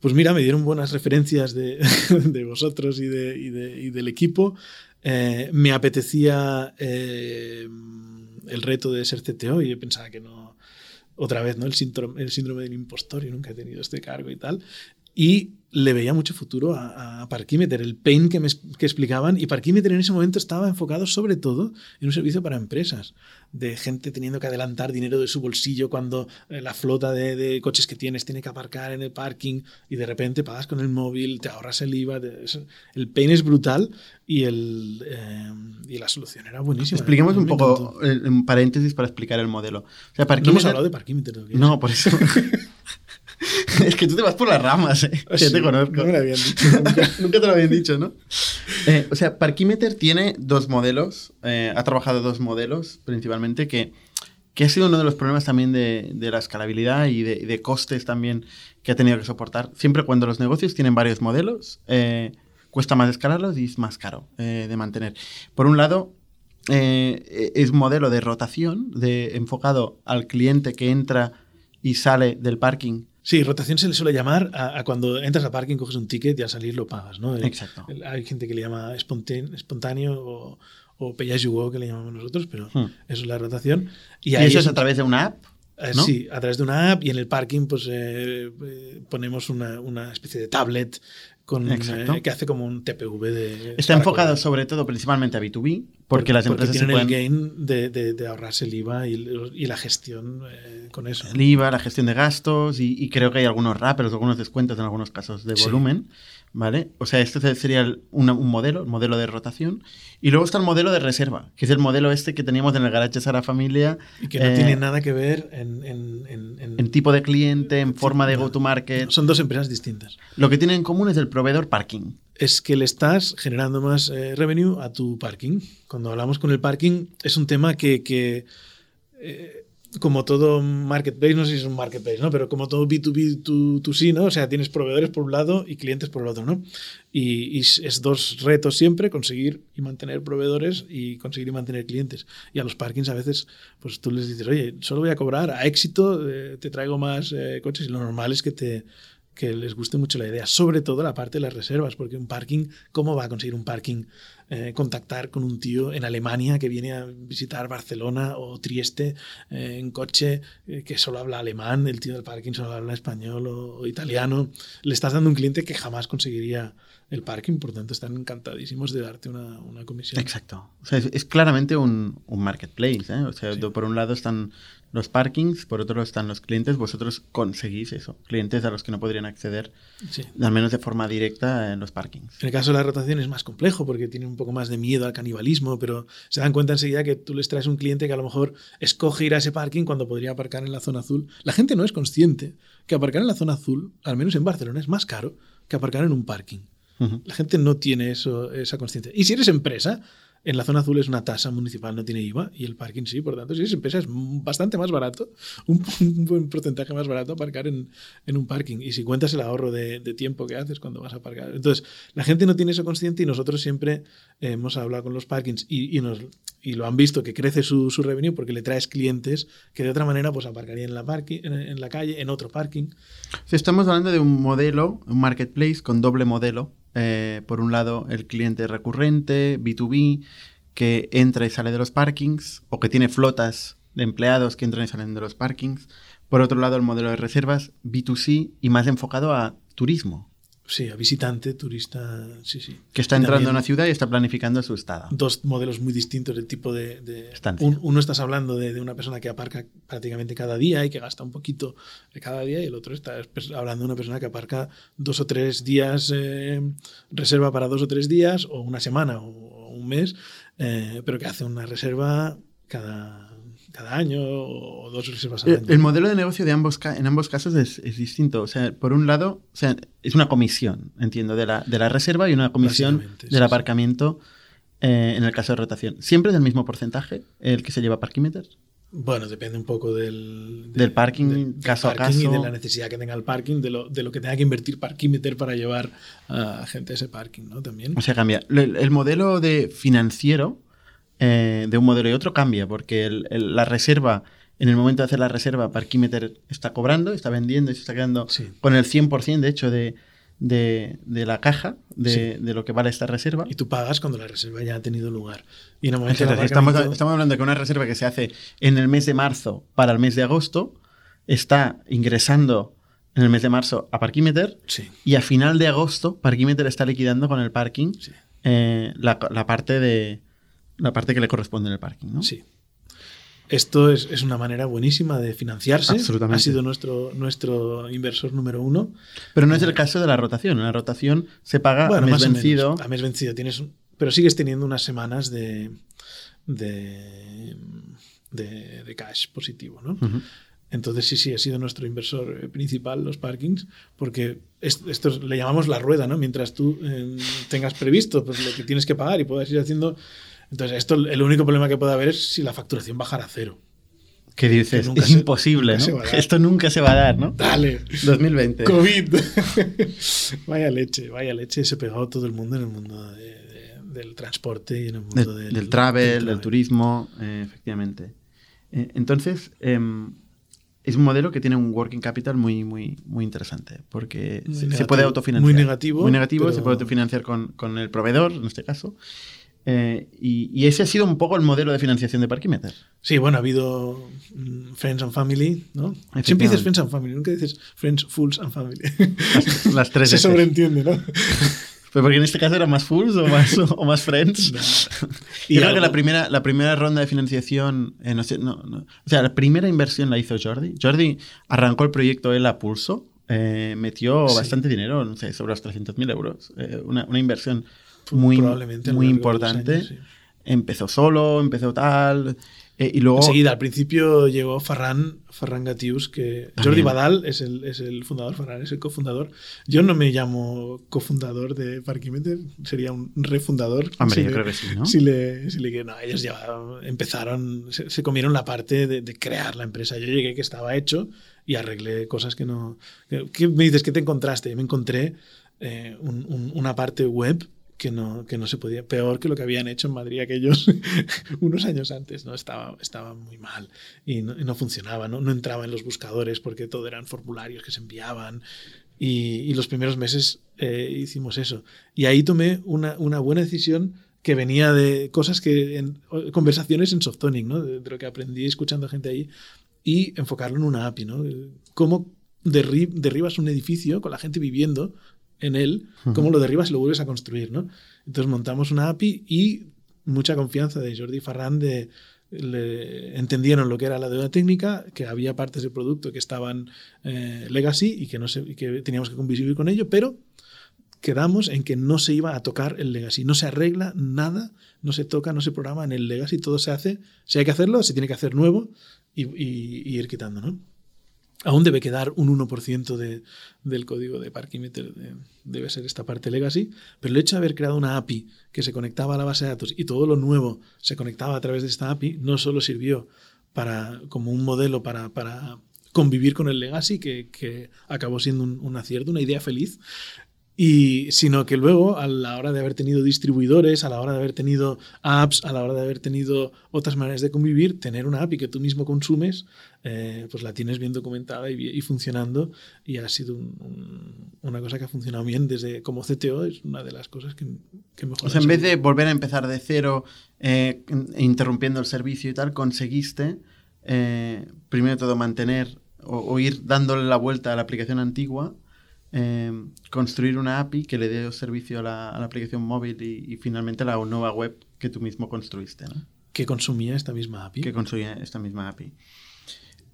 Pues mira, me dieron buenas referencias de, vosotros y, y, del equipo. Eh, me apetecía eh, el reto de ser CTO y yo pensaba que no, otra vez, ¿no? El síndrome, el síndrome del impostor, yo nunca he tenido este cargo y tal. Y le veía mucho futuro a, a Parkimeter, el pain que, me, que explicaban. Y Parkimeter en ese momento estaba enfocado sobre todo en un servicio para empresas, de gente teniendo que adelantar dinero de su bolsillo cuando eh, la flota de, de, coches que tienes tiene que aparcar en el parking y de repente pagas con el móvil, te ahorras el IVA. el pain es brutal y, el, eh, y la solución era buenísima. Expliquemos un poco, en paréntesis, para explicar el modelo. O sea, no hemos hablado de Parkimeter. No, por eso. es que tú te vas por las ramas, ¿eh? Sí, te conozco. No me lo habían dicho. Nunca, te lo habían dicho, ¿no? Eh, o sea, Parkimeter tiene dos modelos, eh, ha trabajado dos modelos principalmente, que, que ha sido uno de los problemas también de, de la escalabilidad y de, de, costes también que ha tenido que soportar. Siempre cuando los negocios tienen varios modelos, eh, cuesta más escalarlos y es más caro de mantener. Por un lado, es un modelo de rotación, de, enfocado al cliente que entra y sale del parking Sí, rotación se le suele llamar a, cuando entras al parking, coges un ticket y al salir lo pagas, ¿no? Exacto. hay gente que le llama espontáneo o, o que le llamamos nosotros, pero hmm. eso es la rotación. ¿Y, eso es a través de una app? Eh, sí, a través de una app y en el parking pues eh, eh, ponemos una, una, especie de tablet con, que hace como un TPV de... Está enfocado sobre todo principalmente a B2B, Porque las empresas tienen se pueden... el gain de, de, de, ahorrarse el IVA y, y la gestión eh, con eso. El IVA, la gestión de gastos y, y, creo que hay algunos rappers, algunos descuentos en algunos casos de volumen. Sí. ¿Vale? O sea, este sería el, una, un modelo, el modelo de rotación. Y luego está el modelo de reserva, que es el modelo este que teníamos en el Garage Sara Familia. Y que no eh, tiene nada que ver en, en, en, en, tipo de cliente, en forma de go-to-market. Son dos empresas distintas. Lo que tienen en común es el proveedor parking es que le estás generando más eh, revenue a tu parking. Cuando hablamos con el parking, es un tema que, que eh, como todo marketplace, no sé si es un marketplace, ¿no? Pero como todo B2B, 2C, ¿no? O sea, tienes proveedores por un lado y clientes por el otro, ¿no? Y, y, es dos retos siempre, conseguir y mantener proveedores y conseguir y mantener clientes. Y a los parkings a veces, pues tú les dices, oye, solo voy a cobrar a éxito, eh, te traigo más eh, coches y lo normal es que te que les guste mucho la idea, sobre todo la parte de las reservas, porque un parking, ¿cómo va a conseguir un parking eh, contactar con un tío en Alemania que viene a visitar Barcelona o Trieste eh, en coche eh, que solo habla alemán, el tío del parking solo habla español o, o, italiano? Le estás dando un cliente que jamás conseguiría el parking, por tanto están encantadísimos de darte una, una comisión. Exacto. O sea, es, es claramente un, un marketplace. O sea, sí. por un lado están los parkings, por otro lado están los clientes, vosotros conseguís eso, clientes a los que no podrían acceder, sí. al menos de forma directa en los parkings. En el caso de la rotación es más complejo porque tiene un poco más de miedo al canibalismo, pero se dan cuenta enseguida que tú les traes un cliente que a lo mejor escoge ir a ese parking cuando podría aparcar en la zona azul. La gente no es consciente que aparcar en la zona azul, al menos en Barcelona, es más caro que aparcar en un parking. Uh -huh. La gente no tiene eso, esa conciencia. Y si eres empresa, en la zona azul es una tasa municipal, no tiene IVA, y el parking sí, por tanto, si es empresa es bastante más barato, un, un buen porcentaje más barato aparcar en, en, un parking. Y si cuentas el ahorro de, de, tiempo que haces cuando vas a aparcar. Entonces, la gente no tiene eso consciente y nosotros siempre hemos hablado con los parkings y, y, nos, y lo han visto que crece su, su, revenue porque le traes clientes que de otra manera pues aparcarían en la, parking, en, en la calle, en otro parking. Sí, estamos hablando de un modelo, un marketplace con doble modelo eh, por un lado, el cliente recurrente, B2B, que entra y sale de los parkings, o que tiene flotas de empleados que entran y salen de los parkings. Por otro lado, el modelo de reservas, B2C, y más enfocado a turismo. Sí, a visitante, turista, sí, sí. Que está entrando a una ciudad y está planificando su estada. Dos modelos muy distintos del tipo de... de un, uno estás hablando de, de, una persona que aparca prácticamente cada día y que gasta un poquito cada día y el otro está hablando de una persona que aparca dos o tres días, eh, reserva para dos o tres días o una semana o, o un mes, eh, pero que hace una reserva cada cada año o dos reservas al el, año. El modelo de negocio de ambos, en ambos casos es, es, distinto. O sea, por un lado, o sea, es una comisión, entiendo, de la, de la reserva y una comisión del sí, aparcamiento sí. eh, en el caso de rotación. ¿Siempre es el mismo porcentaje el que se lleva Parkimeter? Bueno, depende un poco del, de, del parking, caso del parking a caso. Y de la necesidad que tenga el parking, de lo, de lo que tenga que invertir Parkimeter para llevar a gente a ese parking, ¿no? También. O sea, cambia. El, el modelo de financiero eh, de un modelo y otro cambia, porque el, el, la reserva, en el momento de hacer la reserva, Parkimeter está cobrando, está vendiendo y se está quedando sí. con el 100% de hecho de, de, de, la caja de, sí. de, lo que vale esta reserva. Y tú pagas cuando la reserva ya ha tenido lugar. Y en el momento Entonces, estamos, estamos hablando de que una reserva que se hace en el mes de marzo para el mes de agosto está ingresando en el mes de marzo a Parkimeter sí. y a final de agosto Parkimeter está liquidando con el parking sí. eh, la, la, parte de la parte que le corresponde en el parking, ¿no? Sí. Esto es, es, una manera buenísima de financiarse. Absolutamente. Ha sido nuestro, nuestro inversor número uno. Pero no es el caso de la rotación. La rotación se paga bueno, a mes vencido. A mes vencido. Tienes, pero sigues teniendo unas semanas de, de, de, de cash positivo, ¿no? Uh -huh. Entonces sí, sí, ha sido nuestro inversor eh, principal, los parkings, porque esto, esto le llamamos la rueda, ¿no? Mientras tú eh, tengas previsto pues, lo que tienes que pagar y puedas ir haciendo entonces, esto el único problema que puede haber es si la facturación bajara a cero. ¿Qué dices? es se, imposible, ¿no? Esto nunca se va a dar, ¿no? Dale. 2020. COVID. vaya leche, vaya leche. Se pegó todo el mundo en el mundo de, de, del transporte y en el mundo de, del, del, travel, del, travel. del turismo, eh, efectivamente. Eh, entonces, eh, es un modelo que tiene un working capital muy, muy, muy interesante, porque muy se, negativo, puede autofinanciar. Muy negativo. Muy negativo, pero... se puede autofinanciar con, con el proveedor, en este caso. Eh, y, y, ese ha sido un poco el modelo de financiación de Parkimeter. Sí, bueno, ha habido um, Friends and Family, ¿no? Siempre dices Friends and Family, nunca dices Friends, Fools and Family. Las, las tres. Se sobreentiende, ¿no? Pero porque en este caso era más Fools o más, o más Friends. y creo que la primera, la primera ronda de financiación, eh, no sé, no, no, o sea, la primera inversión la hizo Jordi. Jordi arrancó el proyecto él a pulso, eh, metió bastante dinero, no sé, sobre los 300.000 euros. Eh, una, una, inversión muy, muy importante. Años, sí. Empezó solo, empezó tal. Eh, y luego... Enseguida, al principio llegó Ferran, Ferran Gatius, que También. Jordi Badal es el, es el fundador, Ferran es el cofundador. Yo no me llamo cofundador de Parkimeter, sería un refundador. Hombre, si yo le, creo que sí, ¿no? Si le, si le, no, ellos ya empezaron, se, se comieron la parte de, de, crear la empresa. Yo llegué que estaba hecho y arreglé cosas que no... ¿Qué me dices? ¿Qué te encontraste? Me encontré eh, un, un, una parte web que no, que no se podía, peor que lo que habían hecho en Madrid aquellos unos años antes, ¿no? Estaba, estaba muy mal y no, y no funcionaba, ¿no? no entraba en los buscadores porque todo eran formularios que se enviaban y, los primeros meses eh, hicimos eso. Y ahí tomé una, una, buena decisión que venía de cosas que, en, conversaciones en Softonic, ¿no? De, lo que aprendí escuchando a gente ahí y enfocarlo en una API, ¿no? Cómo derrib, derribas un edificio con la gente viviendo en él, cómo lo derribas y lo vuelves a construir, ¿no? Entonces montamos una API y mucha confianza de Jordi Farran de le, entendieron lo que era la deuda técnica, que había partes del producto que estaban eh, legacy y que, no se, que teníamos que convivir con ello, pero quedamos en que no se iba a tocar el legacy, no se arregla nada, no se toca, no se programa en el legacy, todo se hace, si hay que hacerlo, se tiene que hacer nuevo y, y, y ir quitando, ¿no? Aún debe quedar un 1% de, del código de Parkimeter, de, debe ser esta parte legacy, pero el hecho de haber creado una API que se conectaba a la base de datos y todo lo nuevo se conectaba a través de esta API, no solo sirvió para, como un modelo para, para convivir con el legacy, que, que acabó siendo un, un, acierto, una idea feliz, y sino que luego a la hora de haber tenido distribuidores, a la hora de haber tenido apps, a la hora de haber tenido otras maneras de convivir, tener una API que tú mismo consumes, eh, pues la tienes bien documentada y, y funcionando y ha sido un, un, una cosa que ha funcionado bien desde como CTO, es una de las cosas que, que mejor. O sea, en vez de volver a empezar de cero, eh, interrumpiendo el servicio y tal, conseguiste eh, primero todo mantener o, o ir dándole la vuelta a la aplicación antigua eh, construir una API que le dé servicio a la, a la aplicación móvil y, y, finalmente la nueva web que tú mismo construiste. ¿no? Que consumía esta misma API. Que consumía esta misma API.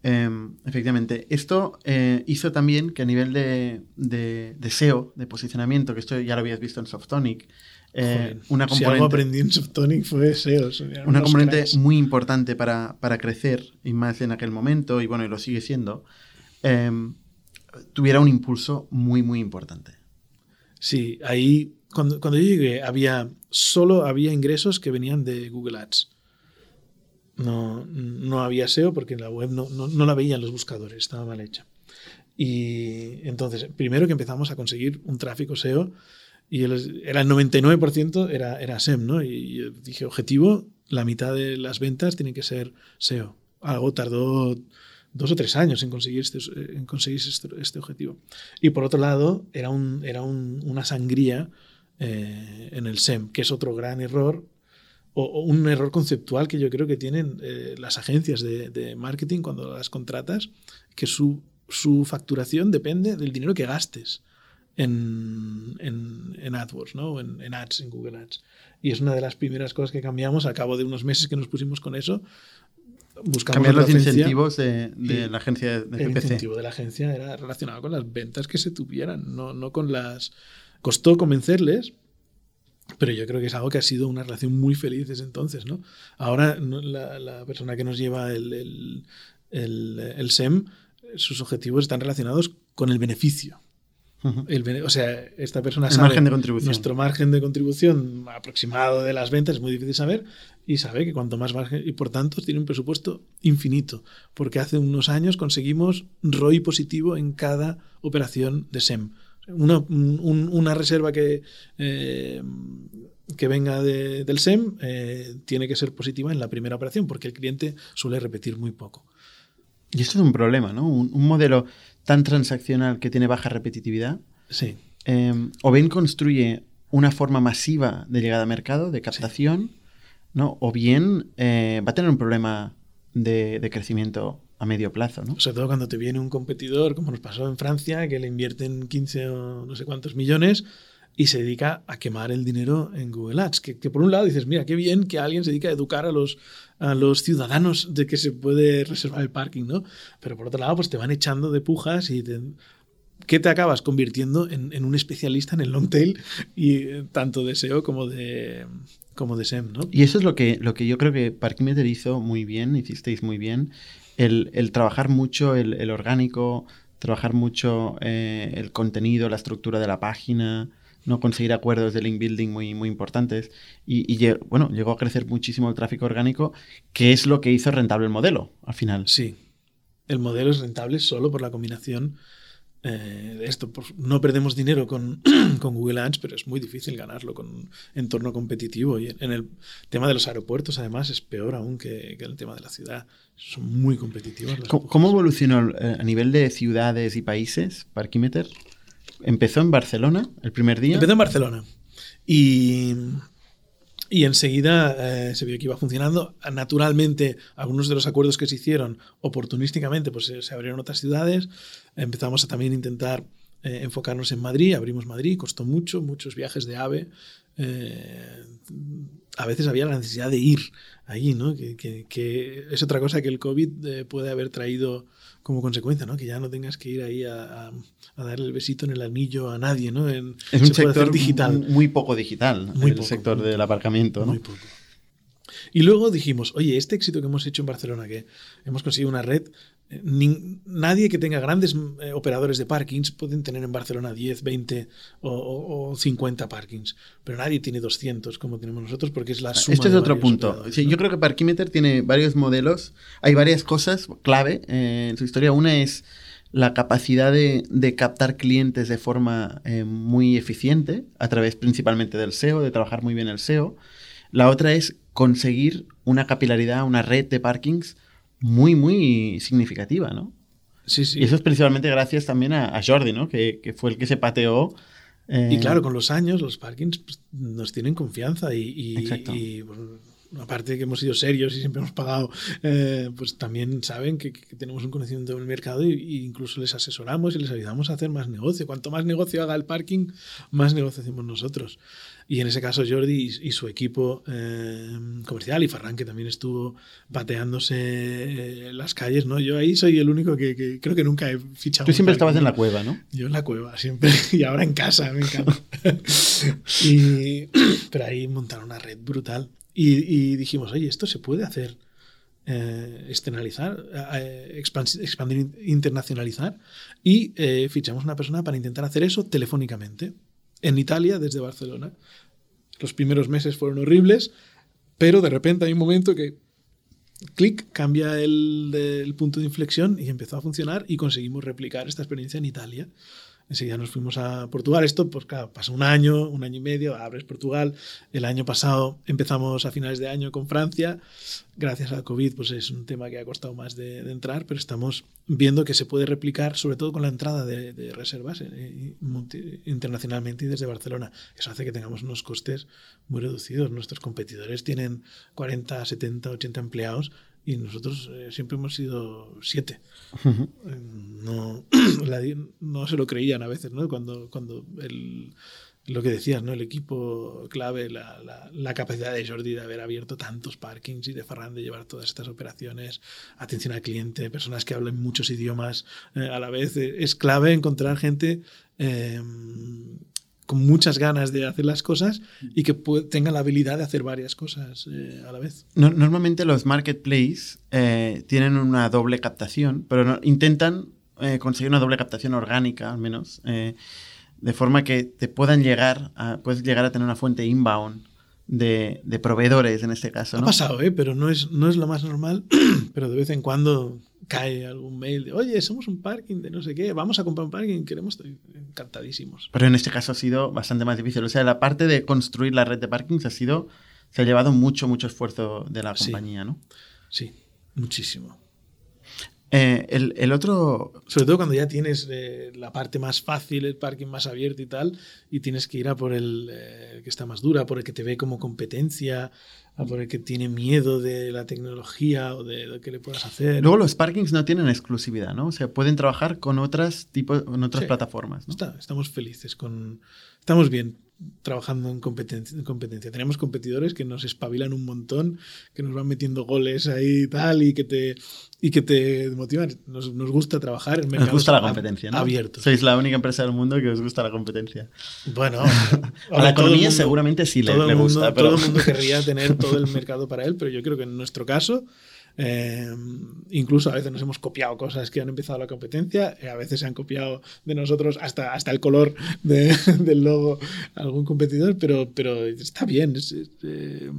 Eh, efectivamente, esto eh, hizo también que a nivel de, de, de, SEO, de posicionamiento, que esto ya lo habías visto en Softonic, eh, una componente, si algo aprendí en Softonic fue SEO. Una componente cracks. muy importante para, para, crecer, y más en aquel momento, y bueno, y lo sigue siendo. Eh, tuviera un impulso muy, muy importante. Sí, ahí cuando, cuando yo llegué había solo había ingresos que venían de Google Ads. No, no había SEO porque la web no, no, la veían los buscadores, estaba mal hecha. Y entonces, primero que empezamos a conseguir un tráfico SEO y el, era el 99% era, era SEM, ¿no? Y dije, objetivo, la mitad de las ventas tienen que ser SEO. Algo tardó dos o tres años en conseguir este, en conseguir este, este objetivo. Y por otro lado, era, un, era un, una sangría eh, en el SEM, que es otro gran error, o, o, un error conceptual que yo creo que tienen eh, las agencias de, de, marketing cuando las contratas, que su, su, facturación depende del dinero que gastes. En, en, en AdWords, ¿no? En, en Ads, en Google Ads. Y es una de las primeras cosas que cambiamos al cabo de unos meses que nos pusimos con eso buscamos cambiar los agencia, incentivos de, de la agencia de PPC. El incentivo de la agencia era relacionado con las ventas que se tuvieran, no, no con las... Costó convencerles, pero yo creo que es algo que ha sido una relación muy feliz desde entonces, ¿no? Ahora la, la persona que nos lleva el, el, el, el, SEM, sus objetivos están relacionados con el beneficio. El, o sea, esta persona sabe margen de contribución. nuestro margen de contribución aproximado de las ventas es muy difícil saber y sabe que cuanto más margen y por tanto tiene un presupuesto infinito porque hace unos años conseguimos ROI positivo en cada operación de SEM. Una, un, una reserva que, eh, que venga de, del SEM eh, tiene que ser positiva en la primera operación porque el cliente suele repetir muy poco. Y esto es un problema, ¿no? Un, un modelo tan transaccional que tiene baja repetitividad. Sí. Eh, o bien construye una forma masiva de llegada a mercado, de captación, sí. ¿no? O bien va a tener un problema de, de, crecimiento a medio plazo, ¿no? Sobre todo cuando te viene un competidor, como nos pasó en Francia, que le invierten 15 o no sé cuántos millones y se dedica a quemar el dinero en Google Ads. Que, por un lado dices, mira, qué bien que alguien se dedica a educar a los, a los ciudadanos de que se puede reservar el parking, ¿no? Pero por otro lado, pues te van echando de pujas y te, ¿qué te acabas convirtiendo en, un especialista en el long tail y eh, tanto de SEO como de como de SEM, ¿no? Y eso es lo que, lo que yo creo que Parkimeter hizo muy bien, hicisteis muy bien, el, trabajar mucho el, orgánico, trabajar mucho eh, el contenido, la estructura de la página, no conseguir acuerdos de link building muy, muy importantes. Y, bueno, llegó a crecer muchísimo el tráfico orgánico, que es lo que hizo rentable el modelo al final. Sí. El modelo es rentable solo por la combinación eh, esto. No perdemos dinero con, con, Google Ads, pero es muy difícil ganarlo con un entorno competitivo. Y en el tema de los aeropuertos, además, es peor aún que, que el tema de la ciudad. Son muy competitivos. ¿Cómo, evolucionó eh, a nivel de ciudades y países Parkimeter? Empezó en Barcelona el primer día. Empezó en Barcelona. Y, y enseguida eh, se vio que iba funcionando. Naturalmente, algunos de los acuerdos que se hicieron oportunísticamente, pues se, abrieron otras ciudades. Empezamos a también intentar eh, enfocarnos en Madrid. Abrimos Madrid, costó mucho, muchos viajes de AVE. Eh, a veces había la necesidad de ir allí, ¿no? Que, que, es otra cosa que el COVID puede haber traído como consecuencia, ¿no? Que ya no tengas que ir ahí a, a, darle el besito en el anillo a nadie, ¿no? es un sector digital. Muy poco digital, muy el sector del aparcamiento, ¿no? Muy poco. Y luego dijimos, oye, este éxito que hemos hecho en Barcelona, que hemos conseguido una red nadie que tenga grandes eh, operadores de parkings pueden tener en Barcelona 10, 20 o, 50 parkings, pero nadie tiene 200 como tenemos nosotros porque es la suma. Este es otro punto. Yo creo que Parkimeter tiene varios modelos, hay varias cosas clave eh, en su historia. Una es la capacidad de, captar clientes de forma eh, muy eficiente, a través principalmente del SEO, de trabajar muy bien el SEO. La otra es conseguir una capilaridad, una red de parkings muy, muy significativa, ¿no? Sí, sí. Y eso es principalmente gracias también a, Jordi, ¿no? Que, fue el que se pateó. Eh, y claro, con los años los parkings pues, nos tienen confianza y, aparte de que hemos sido serios y siempre hemos pagado, eh, pues también saben que, tenemos un conocimiento del mercado e incluso les asesoramos y les ayudamos a hacer más negocio. Cuanto más negocio haga el parking, más negocio hacemos nosotros. Y en ese caso Jordi y, su equipo eh, comercial y Farran, que también estuvo pateándose eh, las calles, ¿no? Yo ahí soy el único que, creo que nunca he fichado. Tú siempre estabas en la cueva, ¿no? Yo en la cueva, siempre. Y ahora en casa, me encanta. y, pero ahí montaron una red brutal. Y, dijimos, oye, esto se puede hacer. Eh, externalizar, expandir, internacionalizar y fichamos una persona para intentar hacer eso telefónicamente en Italia desde Barcelona. Los primeros meses fueron horribles, pero de repente hay un momento que clic, cambia el, punto de inflexión y empezó a funcionar y conseguimos replicar esta experiencia en Italia. Enseguida nos fuimos a Portugal. Esto, pues claro, pasó un año, un año y medio, abres Portugal. El año pasado empezamos a finales de año con Francia. Gracias al COVID, pues es un tema que ha costado más de, entrar, pero estamos viendo que se puede replicar, sobre todo con la entrada de, reservas eh, internacionalmente y desde Barcelona. Eso hace que tengamos unos costes muy reducidos. Nuestros competidores tienen 40, 70, 80 empleados y nosotros eh, siempre hemos sido siete. Eh, no, no se lo creían a veces, ¿no? Cuando, cuando el, lo que decías, ¿no? El equipo clave, la, la, capacidad de Jordi de haber abierto tantos parkings y de Ferran de llevar todas estas operaciones, atención al cliente, personas que hablen muchos idiomas eh, a la vez. es clave encontrar gente con muchas ganas de hacer las cosas y que tenga la habilidad de hacer varias cosas eh, a la vez. normalmente los marketplaces eh, tienen una doble captación, pero intentan eh, conseguir una doble captación orgánica al menos, de forma que te puedan llegar, a, puedes llegar a tener una fuente inbound de, proveedores en este caso. Ha pasado, pero no es, no es lo más normal, pero de vez en cuando cae algún mail de, oye, somos un parking de no sé qué, vamos a comprar un parking, queremos, estoy encantadísimos. Pero en este caso ha sido bastante más difícil. O sea, la parte de construir la red de parkings ha sido, se ha llevado mucho, mucho esfuerzo de la compañía, ¿no? Sí, muchísimo. Eh, el, otro... Sobre todo cuando ya tienes eh, la parte más fácil, el parking más abierto y tal, y tienes que ir a por el eh, que está más dura, por el que te ve como competencia, a por el que tiene miedo de la tecnología o de lo que le puedas hacer. Luego los parkings no tienen exclusividad, ¿no? O sea, pueden trabajar con otras, tipos, con otras plataformas. ¿no? estamos felices con... Estamos bien. Trabajando en competencia, en competencia. Tenemos competidores que nos espabilan un montón, que nos van metiendo goles ahí y tal, y que te, y que te motivan. Nos, nos gusta trabajar en mercados Nos gusta la competencia, ¿no? abiertos. Sois la única empresa del mundo que os gusta la competencia. Bueno, A la economía mundo- seguramente sí le, le mundo, gusta, pero todo el mundo querría tener todo el mercado para él, pero yo creo que en nuestro caso, eh, incluso a veces nos hemos copiado cosas que han empezado la competencia, eh, a veces se han copiado de nosotros hasta, hasta el color de- del logo algún competidor, pero, pero está bien. Eh,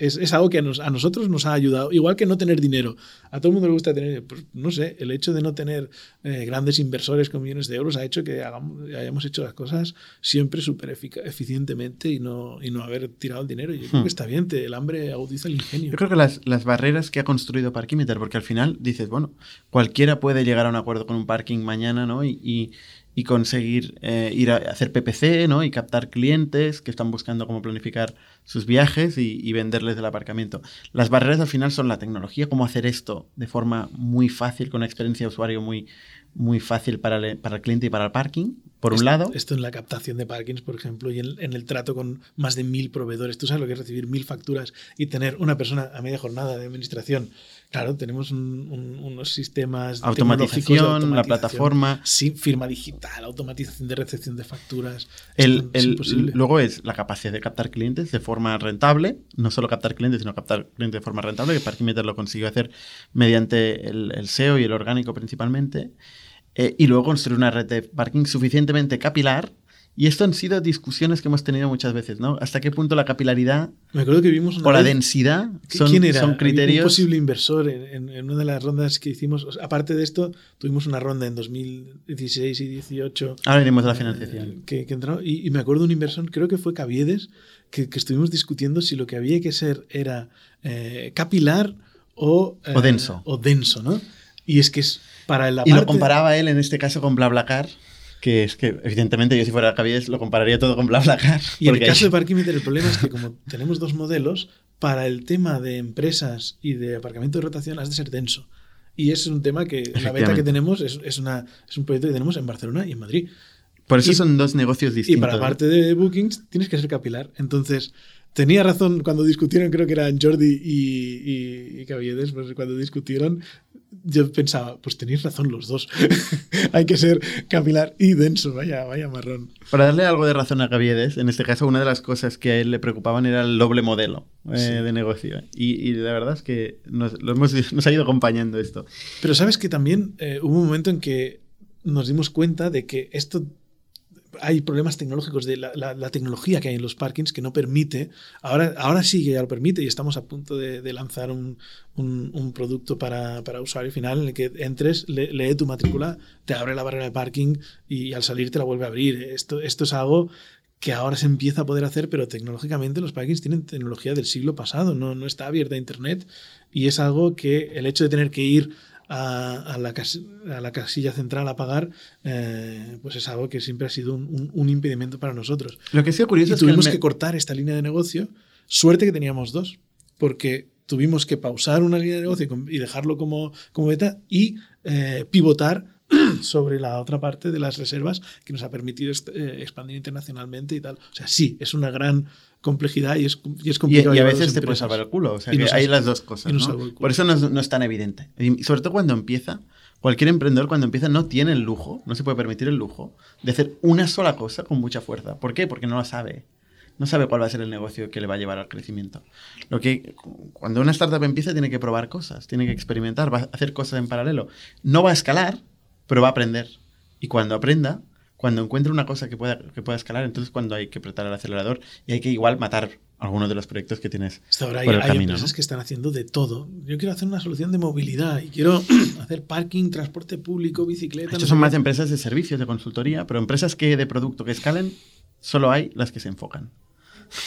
es- es algo que a, nos- a nosotros nos ha ayudado. Igual que no tener dinero. A todo el mundo le gusta tener, pues, no sé, el hecho de no tener eh, grandes inversores con millones de euros ha hecho que hagamos- hayamos hecho las cosas siempre súper eficientemente y no, y no haber tirado el dinero. Yo creo Hmm. que está bien, te- el hambre agudiza el ingenio. Yo creo que las, las barreras que ha construido Parkimeter, porque al final dices, bueno, cualquiera puede llegar a un acuerdo con un parking mañana, ¿no? Y, y- y conseguir eh, ir a hacer PPC, ¿no? Y captar clientes que están buscando cómo planificar sus viajes y, y venderles el aparcamiento. Las barreras al final son la tecnología, cómo hacer esto de forma muy fácil, con una experiencia de usuario muy, muy fácil para el, para el cliente y para el parking, por un Esto- lado. Esto en la captación de parkings, por ejemplo, y en, en el trato con más de mil proveedores. Tú sabes lo que es recibir mil facturas y tener una persona a media jornada de administración. Claro, tenemos un- un- unos sistemas tecnológicos de Automatización, la automatización. plataforma. Sí, firma digital, automatización de recepción de facturas. El- es el- luego es la capacidad de captar clientes de forma rentable, no solo captar clientes, sino captar clientes de forma rentable, que Parkimeter lo consiguió hacer mediante el, el SEO y el orgánico principalmente. Eh, y luego construir una red de parking suficientemente capilar. Y esto han sido discusiones que hemos tenido muchas veces, ¿no? ¿Hasta qué punto la capilaridad Me acuerdo que vimos una o la densidad son, ¿Quién era? son criterios? Un posible inversor en, en- en una de las rondas que hicimos. O sea, aparte de esto, tuvimos una ronda en 2016 y 2018 Ahora venimos de la financiación. eh, que, que entró, y, y me acuerdo de un inversor, creo que fue Caviedes, que, que estuvimos discutiendo si lo que había que ser era eh, capilar o, eh, O denso. O denso, ¿no? Y es que es para la Y lo comparaba él en este caso con BlaBlaCar, que es que evidentemente yo si fuera Cavies lo compararía todo con BlaBlaCar. Y en el caso ahí- de Parkimeter el problema es que como tenemos dos modelos, para el tema de empresas y de aparcamiento de rotación has de ser denso. Y es un tema que la beta que tenemos es, es, una, es un proyecto que tenemos en Barcelona y en Madrid. Por eso y- son dos negocios Y distintos. para la parte de bookings tienes que ser capilar. Entonces, tenía razón cuando discutieron, creo que eran Jordi y, y, y Caviedes, pues cuando discutieron, yo pensaba, pues tenéis razón los dos. Hay que ser capilar y denso, vaya, vaya marrón. Para darle algo de razón a Caviedes, en este caso una de las cosas que a él le preocupaban era el doble modelo eh, Sí. de negocio. Y, y la verdad es que nos, lo hemos, nos ha ido acompañando esto. Pero sabes que también eh, hubo un momento en que nos dimos cuenta de que esto hay problemas tecnológicos de la, tecnología que hay en los parkings que no permite. Ahora, ahora sí que ya lo permite y estamos a punto de, lanzar un producto para, para usuario final en el que entres, le- lee tu matrícula, te abre la barrera de parking y al salir te la vuelve a abrir. Esto, esto es algo que ahora se empieza a poder hacer, pero tecnológicamente los parkings tienen tecnología del siglo pasado, no, no está abierta a Internet y es algo que el hecho de tener que ir a, a la, cas- a la casilla central a pagar, eh, pues es algo que siempre ha sido un, un- un impedimento para nosotros. Lo que ha sido curioso Y es que, el tuvimos que cortar esta línea de negocio. Suerte que teníamos dos, porque tuvimos que pausar una línea de negocio y dejarlo como, como beta y eh, pivotar sobre la otra parte de las reservas que nos ha permitido eh, expandir internacionalmente y tal. O sea, sí, es una gran complejidad y es, y es y, complicado. y a llevar veces te puede empresas. salvar el culo. O sea, Y que hay las dos cosas. y ¿no? Por eso no no es tan evidente. Y sobre todo cuando empieza, cualquier emprendedor cuando empieza no tiene el lujo, no se puede permitir el lujo de hacer una sola cosa con mucha fuerza. ¿Por qué? Porque no lo sabe. No sabe cuál va a ser el negocio que le va a llevar al crecimiento. Lo que cuando una startup empieza tiene que probar cosas, tiene que experimentar, va a hacer cosas en paralelo. No va a escalar, pero va a aprender. Y cuando aprenda, cuando encuentre una cosa que pueda, que pueda escalar, entonces cuando hay que apretar el acelerador y hay que igual matar algunos de los proyectos que tienes Hasta ahora hay, por el hay camino. empresas ¿no? que están haciendo de todo. Yo quiero hacer una solución de movilidad y quiero hacer parking, transporte público, bicicleta. no sé son más empresas de servicios, de consultoría, pero empresas que de producto que escalen, solo hay las que se enfocan.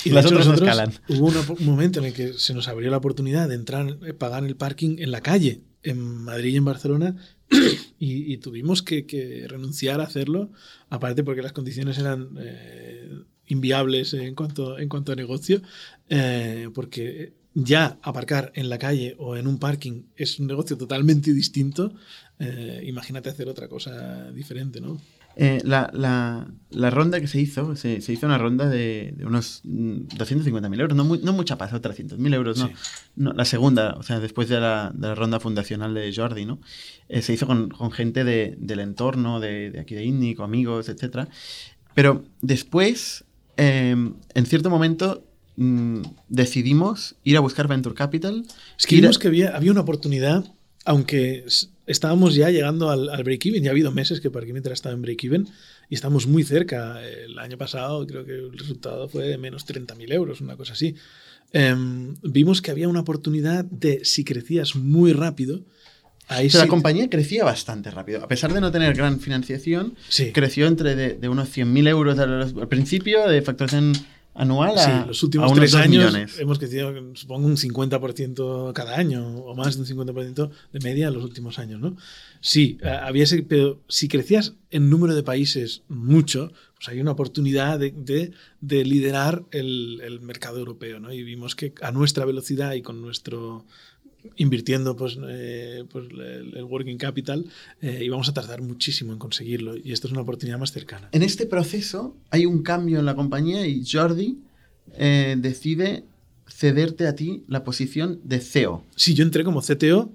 Y Las otras no escalan. hubo un momento en el que se nos abrió la oportunidad de entrar, eh, pagar el parking en la calle, en Madrid y en Barcelona, y, tuvimos que, que renunciar a hacerlo, aparte porque las condiciones eran eh, inviables en cuanto, en cuanto a negocio, eh, porque ya aparcar en la calle o en un parking es un negocio totalmente distinto. eh, imagínate hacer otra cosa diferente, ¿no? Eh, la, la, la, ronda que se hizo, se, se hizo una ronda de, de unos 250.000 mm, euros, no, muy, no mucha pasa, 300.000 euros, no, no, La segunda, o sea, después de la, de la ronda fundacional de Jordi, ¿no? Eh, se hizo con, con gente de, del entorno, de, aquí de Índico, amigos, etc. Pero después, eh, en cierto momento, mmm, decidimos ir a buscar Venture Capital. Es que vimos a... que había, había una oportunidad, aunque estábamos ya llegando al, al break-even, ya ha habido meses que Parkimeter ha estado en break-even y estamos muy cerca. El año pasado creo que el resultado fue de menos 30.000 euros, una cosa así. Eh, vimos que había una oportunidad de, si crecías muy rápido, Ahí sí. La compañía crecía bastante rápido. A pesar de no tener gran financiación, sí. creció entre de, de unos 100.000 euros al, principio de facturación anual a, sí, los últimos a tres años millones. hemos crecido, supongo, un 50% cada año o más de un 50% de media en los últimos años, ¿no? Sí, había ese, pero si crecías en número de países mucho, pues hay una oportunidad de, de, de liderar el, el, mercado europeo, ¿no? Y vimos que a nuestra velocidad y con nuestro invirtiendo pues, eh, pues el, el, working capital eh, y vamos a tardar muchísimo en conseguirlo y esto es una oportunidad más cercana. En este proceso hay un cambio en la compañía y Jordi eh, decide cederte a ti la posición de CEO. Sí, yo entré como CTO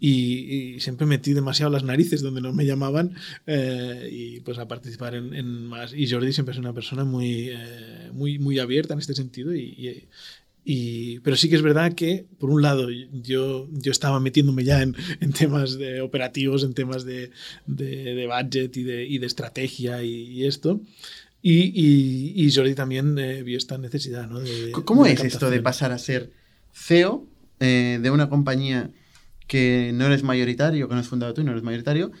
y, y, siempre metí demasiado las narices donde no me llamaban eh, y pues a participar en, en, más y Jordi siempre es una persona muy eh, muy muy abierta en este sentido y, y, y, pero sí que es verdad que, por un lado, yo, yo estaba metiéndome ya en, en temas de operativos, en temas de, de, de budget y de, y de estrategia y, y esto. Y, y, Jordi también eh, vio esta necesidad. ¿no? De, ¿Cómo es esto de pasar a ser CEO eh, de una compañía que no eres mayoritario, que no has fundado tú y no eres mayoritario?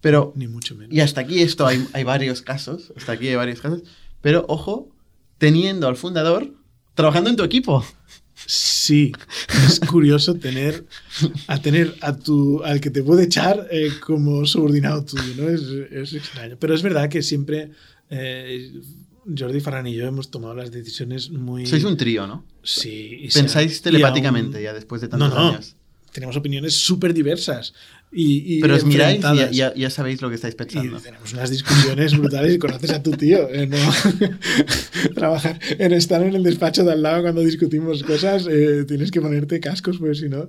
Pero, Ni mucho menos. Y hasta aquí esto hay, hay varios casos, hasta aquí hay varios casos, pero ojo, teniendo al fundador trabajando en tu equipo. Sí, es curioso tener a tener a tu al que te puede echar eh, como subordinado tuyo, ¿no? Es, es, extraño. Pero es verdad que siempre eh, Jordi Farran y yo hemos tomado las decisiones muy. Sois un trío, ¿no? Sí. Y Pensáis sea, telepáticamente aún... ya después de tantos no, no. años. Tenemos opiniones súper diversas. Y, y Pero os miráis y ya, ya, sabéis lo que estáis pensando. Y tenemos unas discusiones brutales y conoces a tu tío. Eh, no, trabajar, en estar en el despacho de al lado cuando discutimos cosas, eh, tienes que ponerte cascos, pues si no.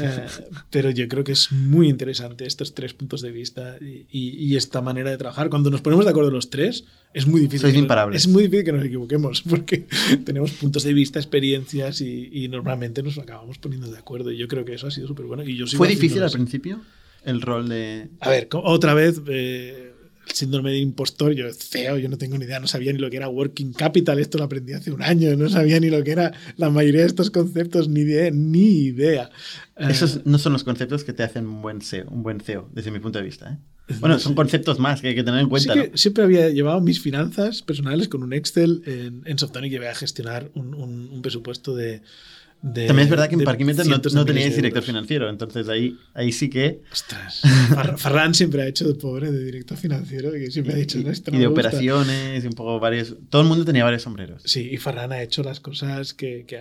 Eh, pero yo creo que es muy interesante estos tres puntos de vista y, y, esta manera de trabajar. Cuando nos ponemos de acuerdo los tres, es muy difícil. Sois imparables. Es muy difícil que nos equivoquemos porque tenemos puntos de vista, experiencias y, y normalmente nos acabamos poniendo de acuerdo. Y yo creo que eso ha sido súper bueno. Y yo ¿Fue difícil al principio? el rol de... A ver, otra vez, eh, el síndrome de impostor, yo feo, yo no tengo ni idea, no sabía ni lo que era working capital, esto lo aprendí hace un año, no sabía ni lo que era la mayoría de estos conceptos, ni idea. Ni idea. Esos uh, no son los conceptos que te hacen un buen CEO, un buen CEO desde mi punto de vista. ¿eh? Bueno, son conceptos más que hay que tener en cuenta. Sí ¿no? Siempre había llevado mis finanzas personales con un Excel en, en Softonic y iba a gestionar un, un, un presupuesto de de, También es verdad que en Parkimeter no, no teníais director financiero, entonces ahí, ahí sí que... Ostras, Farran siempre ha hecho de pobre de director financiero, que siempre ha dicho... Y, no, y de operaciones, y un poco varios... Todo el mundo tenía varios sombreros. Sí, y Farran ha hecho las cosas que, que,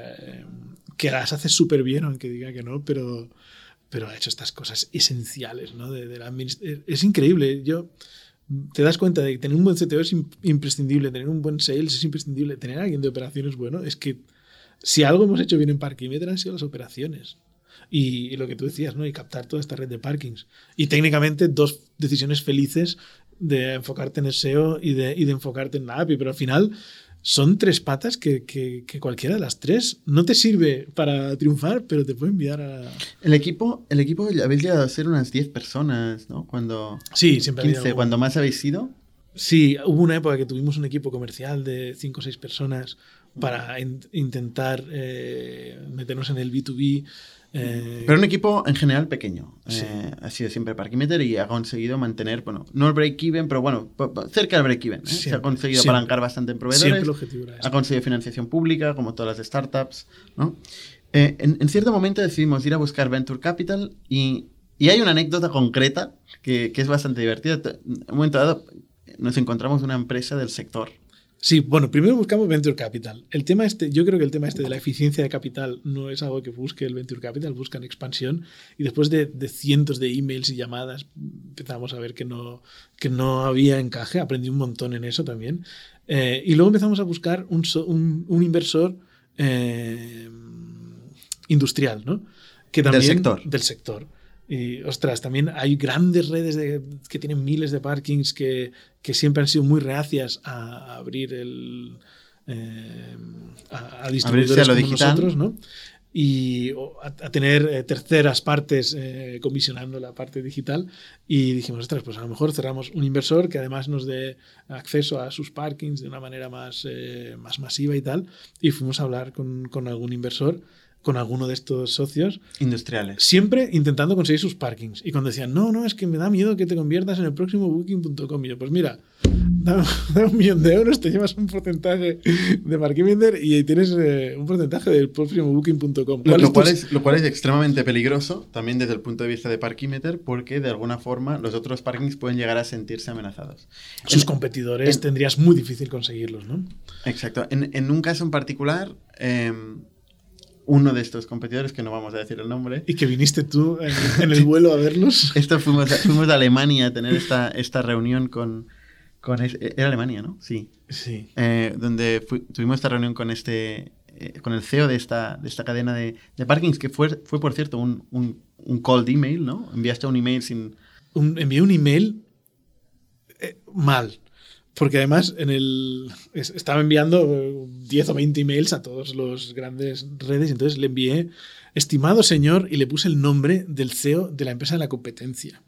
que las hace súper bien, aunque diga que no, pero, pero ha hecho estas cosas esenciales, ¿no? De, de la es increíble, yo te das cuenta de que tener un buen CTO es imprescindible, tener un buen sales es imprescindible, tener alguien de operaciones bueno, es que si algo hemos hecho bien en Parkimeter han sido las operaciones. Y, y, lo que tú decías, ¿no? Y captar toda esta red de parkings. Y técnicamente dos decisiones felices de enfocarte en el SEO y de, y de enfocarte en la API, pero al final son tres patas que, que, que, cualquiera de las tres no te sirve para triunfar, pero te puede enviar a... El equipo, el equipo habéis llegado a ser unas 10 personas, ¿no? Cuando... Sí, siempre 15, cuando más habéis sido. Sí, hubo una época que tuvimos un equipo comercial de 5 o 6 personas para in intentar eh, meternos en el B2B. Eh, Pero un equipo en general pequeño. Sí. Eh, ha sido siempre Parkimeter y ha conseguido mantener, bueno, no el break-even, pero bueno, cerca del break-even. Se ha conseguido siempre. apalancar bastante en proveedores. Ha conseguido financiación pública, como todas las startups. ¿no? Eh, en, en, cierto momento decidimos ir a buscar Venture Capital y, y hay una anécdota concreta que, que, es bastante divertida. En un momento dado nos encontramos una empresa del sector Sí, bueno, primero buscamos Venture Capital. El tema este, yo creo que el tema este de la eficiencia de capital no es algo que busque el Venture Capital, buscan expansión y después de, cientos de emails y llamadas empezamos a ver que no, que no había encaje, aprendí un montón en eso también. Eh, y luego empezamos a buscar un, un, inversor eh, industrial, ¿no? Que también, del sector. Del sector. Y ostras, también hay grandes redes que tienen miles de parkings que, siempre han sido muy reacias a, abrir el. Eh, a, distribuidores como nosotros, ¿no? y a, tener eh, terceras partes eh, comisionando la parte digital y dijimos, ostras, pues a lo mejor cerramos un inversor que además nos dé acceso a sus parkings de una manera más, más masiva y tal y fuimos a hablar con, con algún inversor con alguno de estos socios. Industriales. Siempre intentando conseguir sus parkings. Y cuando decían, no, no, es que me da miedo que te conviertas en el próximo booking.com. Y yo, pues mira, da, un millón de euros, te llevas un porcentaje de parking y tienes eh, un porcentaje del próximo booking.com. Lo, cual es, lo cual es extremadamente peligroso, también desde el punto de vista de Parkimeter, porque de alguna forma los otros parkings pueden llegar a sentirse amenazados. Sus competidores tendrías muy difícil conseguirlos, ¿no? Exacto. En, en un caso en particular... Eh, uno de estos competidores, que no vamos a decir el nombre. Y que viniste tú en, el vuelo a verlos. Esto fuimos, a, fuimos a Alemania a tener esta, esta reunión con, con... Era Alemania, ¿no? Sí. Sí. Eh, donde tuvimos esta reunión con este... Eh, con el CEO de esta, de esta cadena de, de parkings, que fue, fue por cierto, un, un, un cold email, ¿no? Enviaste un email sin... Un, envié un email eh, mal. Porque además en el estaba enviando 10 o 20 emails a todos los grandes redes y entonces le envié, estimado señor, y le puse el nombre del CEO de la empresa de la competencia.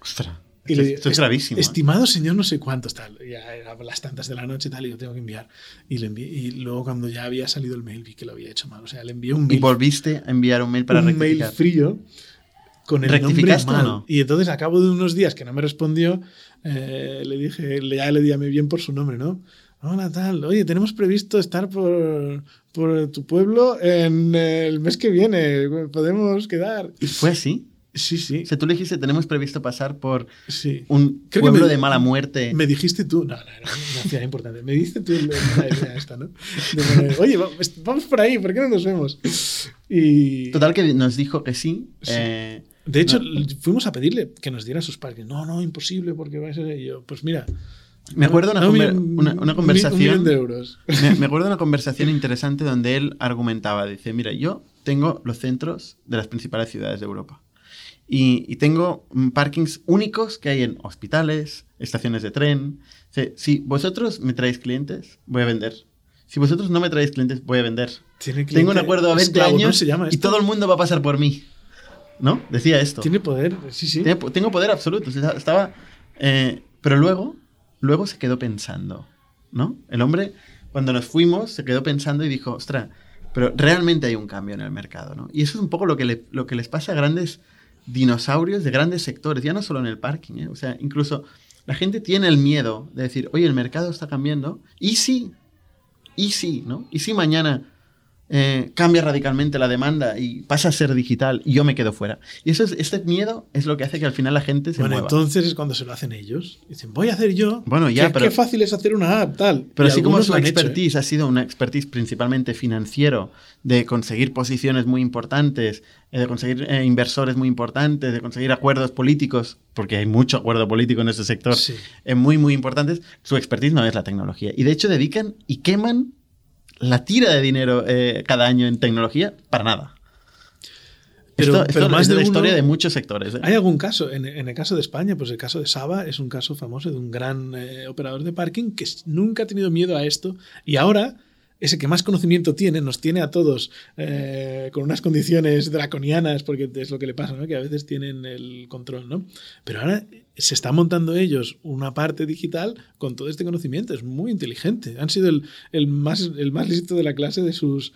Ostras. esto, es gravísimo. ¿eh? Estimado señor, no sé cuántos, tal. Ya era las tantas de la noche, tal, y lo tengo que enviar. Y, le envié, y luego, cuando ya había salido el mail, vi que lo había hecho mal. O sea, le envié un mail. ¿Y volviste a enviar un mail para un mail frío con el nombre mal. Y entonces, a cabo de unos días que no me respondió, eh, le dije, ya le llamé bien por su nombre, ¿no? Hola, tal. Oye, tenemos previsto estar por, por tu pueblo en el mes que viene. Podemos quedar. ¿Fue así? Sí, sí. O sea, tú le dijiste, tenemos previsto pasar por un pueblo de mala muerte. Me dijiste tú, no, no, no, no importante. Me dijiste tú la idea esta, ¿no? Oye, vamos por ahí, ¿por qué no nos vemos? Y... Total que nos dijo que sí. Eh, de hecho, fuimos a pedirle que nos diera sus parques. No, no, imposible, porque va a ser yo. Pues mira. Me acuerdo una, una, conversación. de euros. Me, acuerdo una conversación interesante donde él argumentaba. Dice: Mira, yo tengo los centros de las principales ciudades de Europa. Y, tengo parkings únicos que hay en hospitales, estaciones de tren. si vosotros me traéis clientes, voy a vender. Si vosotros no me traéis clientes, voy a vender. Tengo un acuerdo a 20 años y todo el mundo va a pasar por mí. ¿No? Decía esto. Tiene poder, sí, sí. tengo poder absoluto. Estaba. Eh, pero luego, luego se quedó pensando, ¿no? El hombre, cuando nos fuimos, se quedó pensando y dijo, ostras, pero realmente hay un cambio en el mercado, ¿no? Y eso es un poco lo que, lo que les pasa a grandes dinosaurios de grandes sectores, ya no solo en el parking, ¿eh? O sea, incluso la gente tiene el miedo de decir, oye, el mercado está cambiando, y sí, y sí, ¿no? Y si mañana eh, cambia radicalmente la demanda y pasa a ser digital y yo me quedo fuera. Y eso es, este miedo es lo que hace que al final la gente se bueno, mueva. entonces es cuando se lo hacen ellos. Dicen, voy a hacer yo. Bueno, ya, qué, pero... Qué fácil es hacer una app, tal. Pero así como su ¿eh? expertise ha sido una expertise principalmente financiero, de conseguir posiciones muy importantes, eh, de conseguir inversores muy importantes, de conseguir acuerdos políticos, porque hay mucho acuerdo político en ese sector, muy, muy importantes, su expertise no es la tecnología. Y de hecho dedican y queman la tira de dinero eh, cada año en tecnología para nada. Pero, esto, más es de la historia de muchos sectores. ¿eh? ¿Hay algún caso? En, el caso de España, pues el caso de Saba es un caso famoso de un gran eh, operador de parking que nunca ha tenido miedo a esto y ahora ese que más conocimiento tiene, nos tiene a todos con unas condiciones draconianas, porque es lo que le pasa, ¿no? que a veces tienen el control, ¿no? Pero ahora se está montando ellos una parte digital con todo este conocimiento. Es muy inteligente. Han sido el, el más, el más listo de la clase de sus,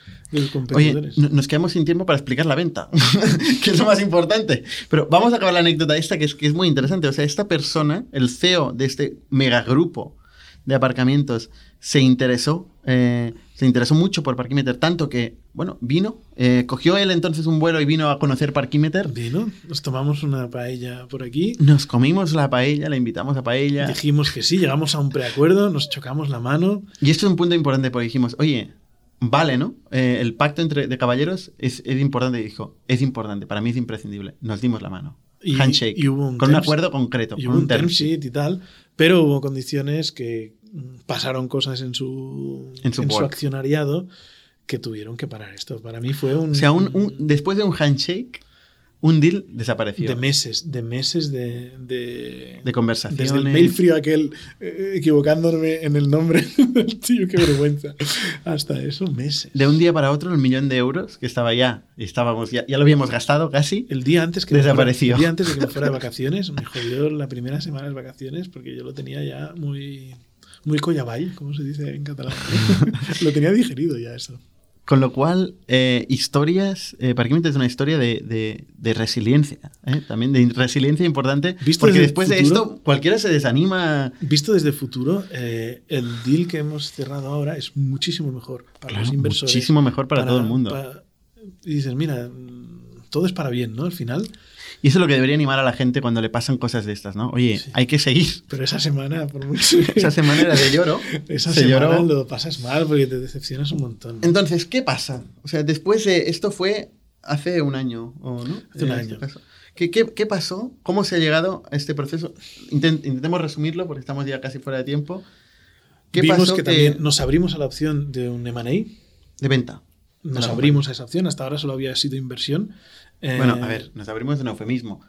competidores. Oye, nos quedamos sin tiempo para explicar la venta, que es lo más importante. Pero vamos a acabar la anécdota esta, que es, que es muy interesante. O sea, esta persona, el CEO de este megagrupo de aparcamientos, se interesó eh, se interesó mucho por Parkimeter, tanto que, bueno, vino, eh, cogió él entonces un vuelo y vino a conocer Parkimeter. Vino, nos tomamos una paella por aquí. Nos comimos la paella, le invitamos a paella. Dijimos que sí, llegamos a un preacuerdo, nos chocamos la mano. Y esto es un punto importante porque dijimos, oye, vale, ¿no? Eh, el pacto entre de caballeros es, es importante. Y dijo, es importante, para mí es imprescindible. Nos dimos la mano. Y, Handshake. y hubo un con un acuerdo concreto. y hubo un term sheet. y tal, pero hubo condiciones que pasaron cosas en su, En su work. accionariado que tuvieron que parar esto. Para mí fue un, O sea, un- un- después de un handshake, un deal desapareció. de meses, de meses de, de, De conversaciones. Desde el mail frío aquel, eh, equivocándome en el nombre del tío, qué vergüenza. Hasta eso, meses. De un día para otro, el millón de euros que estaba ya, estábamos ya, ya lo habíamos gastado casi. El día antes que me Desapareció. fuera- el día antes de que me fuera de vacaciones, me jodió la primera semana de vacaciones porque yo lo tenía ya muy muy collaball, como se dice en catalán. lo tenía digerido ya eso. Con lo cual, eh, historias, eh, Parquímetro es una historia de, de- de resiliencia, ¿eh? también de resiliencia importante, ¿Visto porque después de futuro? esto cualquiera se desanima. Visto desde el futuro, eh, el deal que hemos cerrado ahora es muchísimo mejor para Claro, los inversores. muchísimo mejor para, todo el mundo. para- y dices, mira, mm, todo es para bien, ¿no? Al final. Y eso es lo que debería animar a la gente cuando le pasan cosas de estas, ¿no? Oye, Sí. hay que seguir. Pero esa semana, por mucho. Esa semana era de lloro. Esa se semana lloró. lo pasas mal porque te decepcionas un montón. ¿no? Entonces, ¿qué pasa? O sea, después de esto fue hace un año, ¿o no? Hace un En año. este. ¿Qué, qué, qué pasó? ¿Cómo se ha llegado a este proceso? Intent- intentemos resumirlo porque estamos ya casi fuera de tiempo. ¿Qué Vimos pasó que también nos abrimos a la opción de un M&A. de venta? Nos abrimos a esa opción. Hasta ahora solo había sido inversión. Eh, Bueno, a ver, nos abrimos un eufemismo.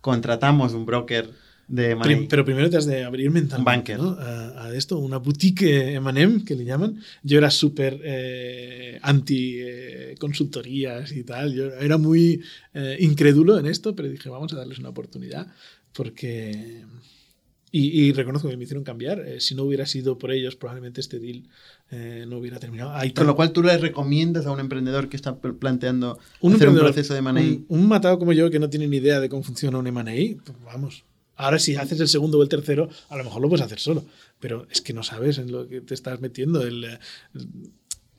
Contratamos un broker de prim- pero primero te has de abrir mentalmente. ¿no? a, a esto, una boutique M&M que le llaman. Yo era súper eh, anti eh, consultorías y tal. Yo era muy eh, incrédulo en esto, pero dije, vamos a darles una oportunidad porque... Y, y reconozco que me hicieron cambiar. Eh, si no hubiera sido por ellos, probablemente este deal eh, no hubiera terminado. Con lo cual tú le recomiendas a un emprendedor que está pl- planteando un hacer un proceso de money. Un, un matado como yo que no tiene ni idea de cómo funciona un M&A, pues vamos. Ahora si haces el segundo o el tercero, a lo mejor lo puedes hacer solo, pero es que no sabes en lo que te estás metiendo. El,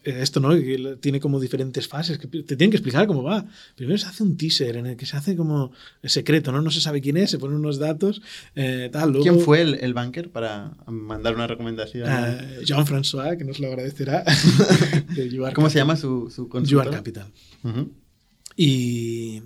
esto, ¿no? Que tiene como diferentes fases, que te tienen que explicar cómo va. Primero se hace un teaser en el que se hace como secreto, ¿no? No se sabe quién es, se ponen unos datos, eh, tal. Luego, ¿Quién fue el, el banker para mandar una recomendación? Eh, Jean-François, que nos lo agradecerá. ¿Cómo se llama su, su consultora? Capital. Y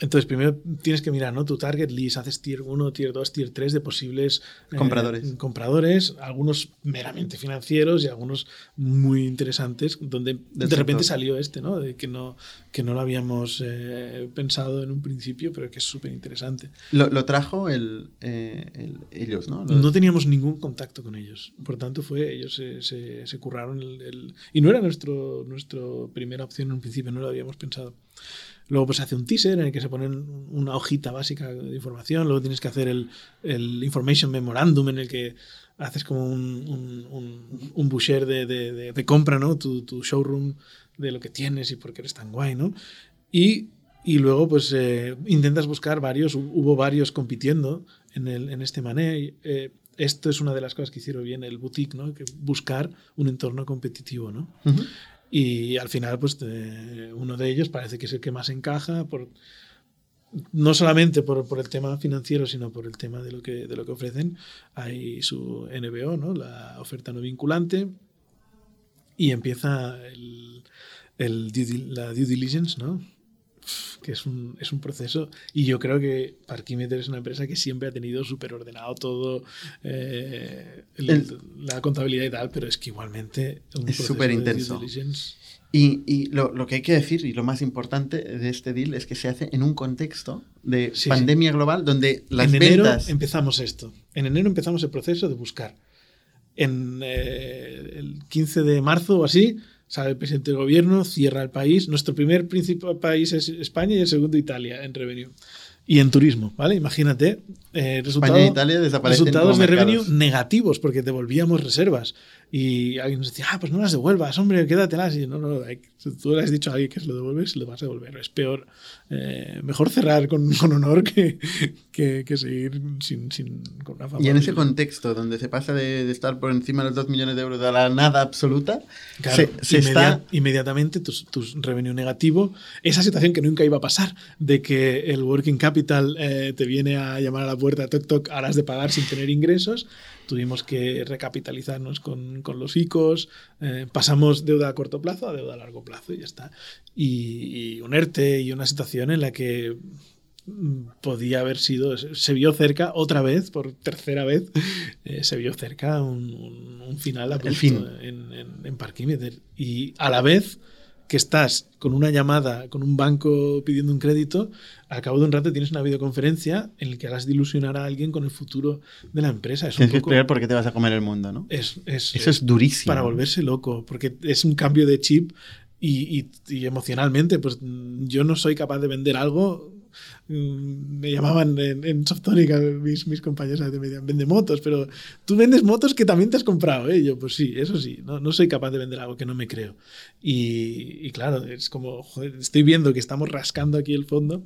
entonces primero tienes que mirar, ¿no? Tu target list, haces tier 1, tier 2, tier 3 de posibles eh, Compradores. compradores, algunos meramente financieros y algunos muy interesantes, donde de sector. repente salió este, ¿no? De que no, que no lo habíamos eh, pensado en un principio, pero que es súper interesante. Lo, lo trajo el, eh, el- ellos, ¿no? Los- No teníamos ningún contacto con ellos. Por tanto, fue ellos se, se- se curraron el, el- Y no era nuestro, nuestro primera opción en un principio, no lo habíamos pensado. Luego pues hace un teaser en el que se ponen una hojita básica de información. Luego tienes que hacer el, el information memorandum en el que haces como un, un, un, un boucher de, de- de- de compra, ¿no? Tu, tu showroom de lo que tienes y por qué eres tan guay, ¿no? Y, y luego pues eh, intentas buscar varios, hu- hubo varios compitiendo en, el, en este mané. Eh, esto es una de las cosas que hicieron bien el boutique, ¿no? Que buscar un entorno competitivo, ¿no? Y al final, pues uno de ellos parece que es el que más encaja, por, no solamente por, el tema financiero, sino por el tema de lo que, de lo que ofrecen. Hay su NBO, ¿no? la oferta no vinculante, y empieza el, la due diligence, ¿no? Que es un, es un proceso y yo creo que Parkimeter es una empresa que siempre ha tenido súper ordenado todo eh, el- El- la contabilidad y tal, pero es que igualmente un Es proceso súper de intenso. Y, y lo, lo que hay que decir, y lo más importante de este deal, es que se hace en un contexto de Sí, pandemia global donde las en enero ventas... empezamos esto. En enero empezamos el proceso de buscar. En eh, el 15 de marzo o así, sale el presidente del gobierno, cierra el país. Nuestro primer principal país es España y el segundo Italia en revenue. Y en turismo, ¿vale? Imagínate. Eh, resultado- España e Italia resultados de revenue negativos porque devolvíamos reservas. y alguien nos decía, ah, pues no las devuelvas, hombre, quédatelas. Y no, no, tú le has dicho a alguien que se lo devuelves, se lo vas a devolver. Es peor, eh, mejor cerrar con, con honor que, que, que, seguir sin, sin, con una fama. Y en ese contexto, donde se pasa de, de, estar por encima de los 2 millones de euros a la nada absoluta, claro, se, se inmediat, está... inmediatamente tu, tu, revenue negativo, esa situación que nunca iba a pasar, de que el working capital eh, te viene a llamar a la puerta, toc, toc, harás de pagar sin tener ingresos, tuvimos que recapitalizarnos con, con los ICOs, eh, pasamos deuda a corto plazo a deuda a largo plazo y ya está. Y, y un ERTE y una situación en la que podía haber sido, se vio cerca otra vez, por tercera vez, eh, se vio cerca un, un, un final a El fin. en, en, en Parquímeter. Y a la vez que estás con una llamada con un banco pidiendo un crédito, al cabo de un rato tienes una videoconferencia en la que harás de ilusionar a alguien con el futuro de la empresa. Es Tienes un que explicar por qué te vas a comer el mundo, ¿no? es, es, Eso es durísimo. para volverse loco, porque es un cambio de chip y, y, y emocionalmente, pues yo no soy capaz de vender algo me llamaban en, en Softónica mis, mis compañeros me decían, vende motos, pero tú vendes motos que también te has comprado, ¿eh? Yo, pues sí, eso sí, no, no soy capaz de vender algo que no me creo. Y, y claro, es como, joder, estoy viendo que estamos rascando aquí el fondo,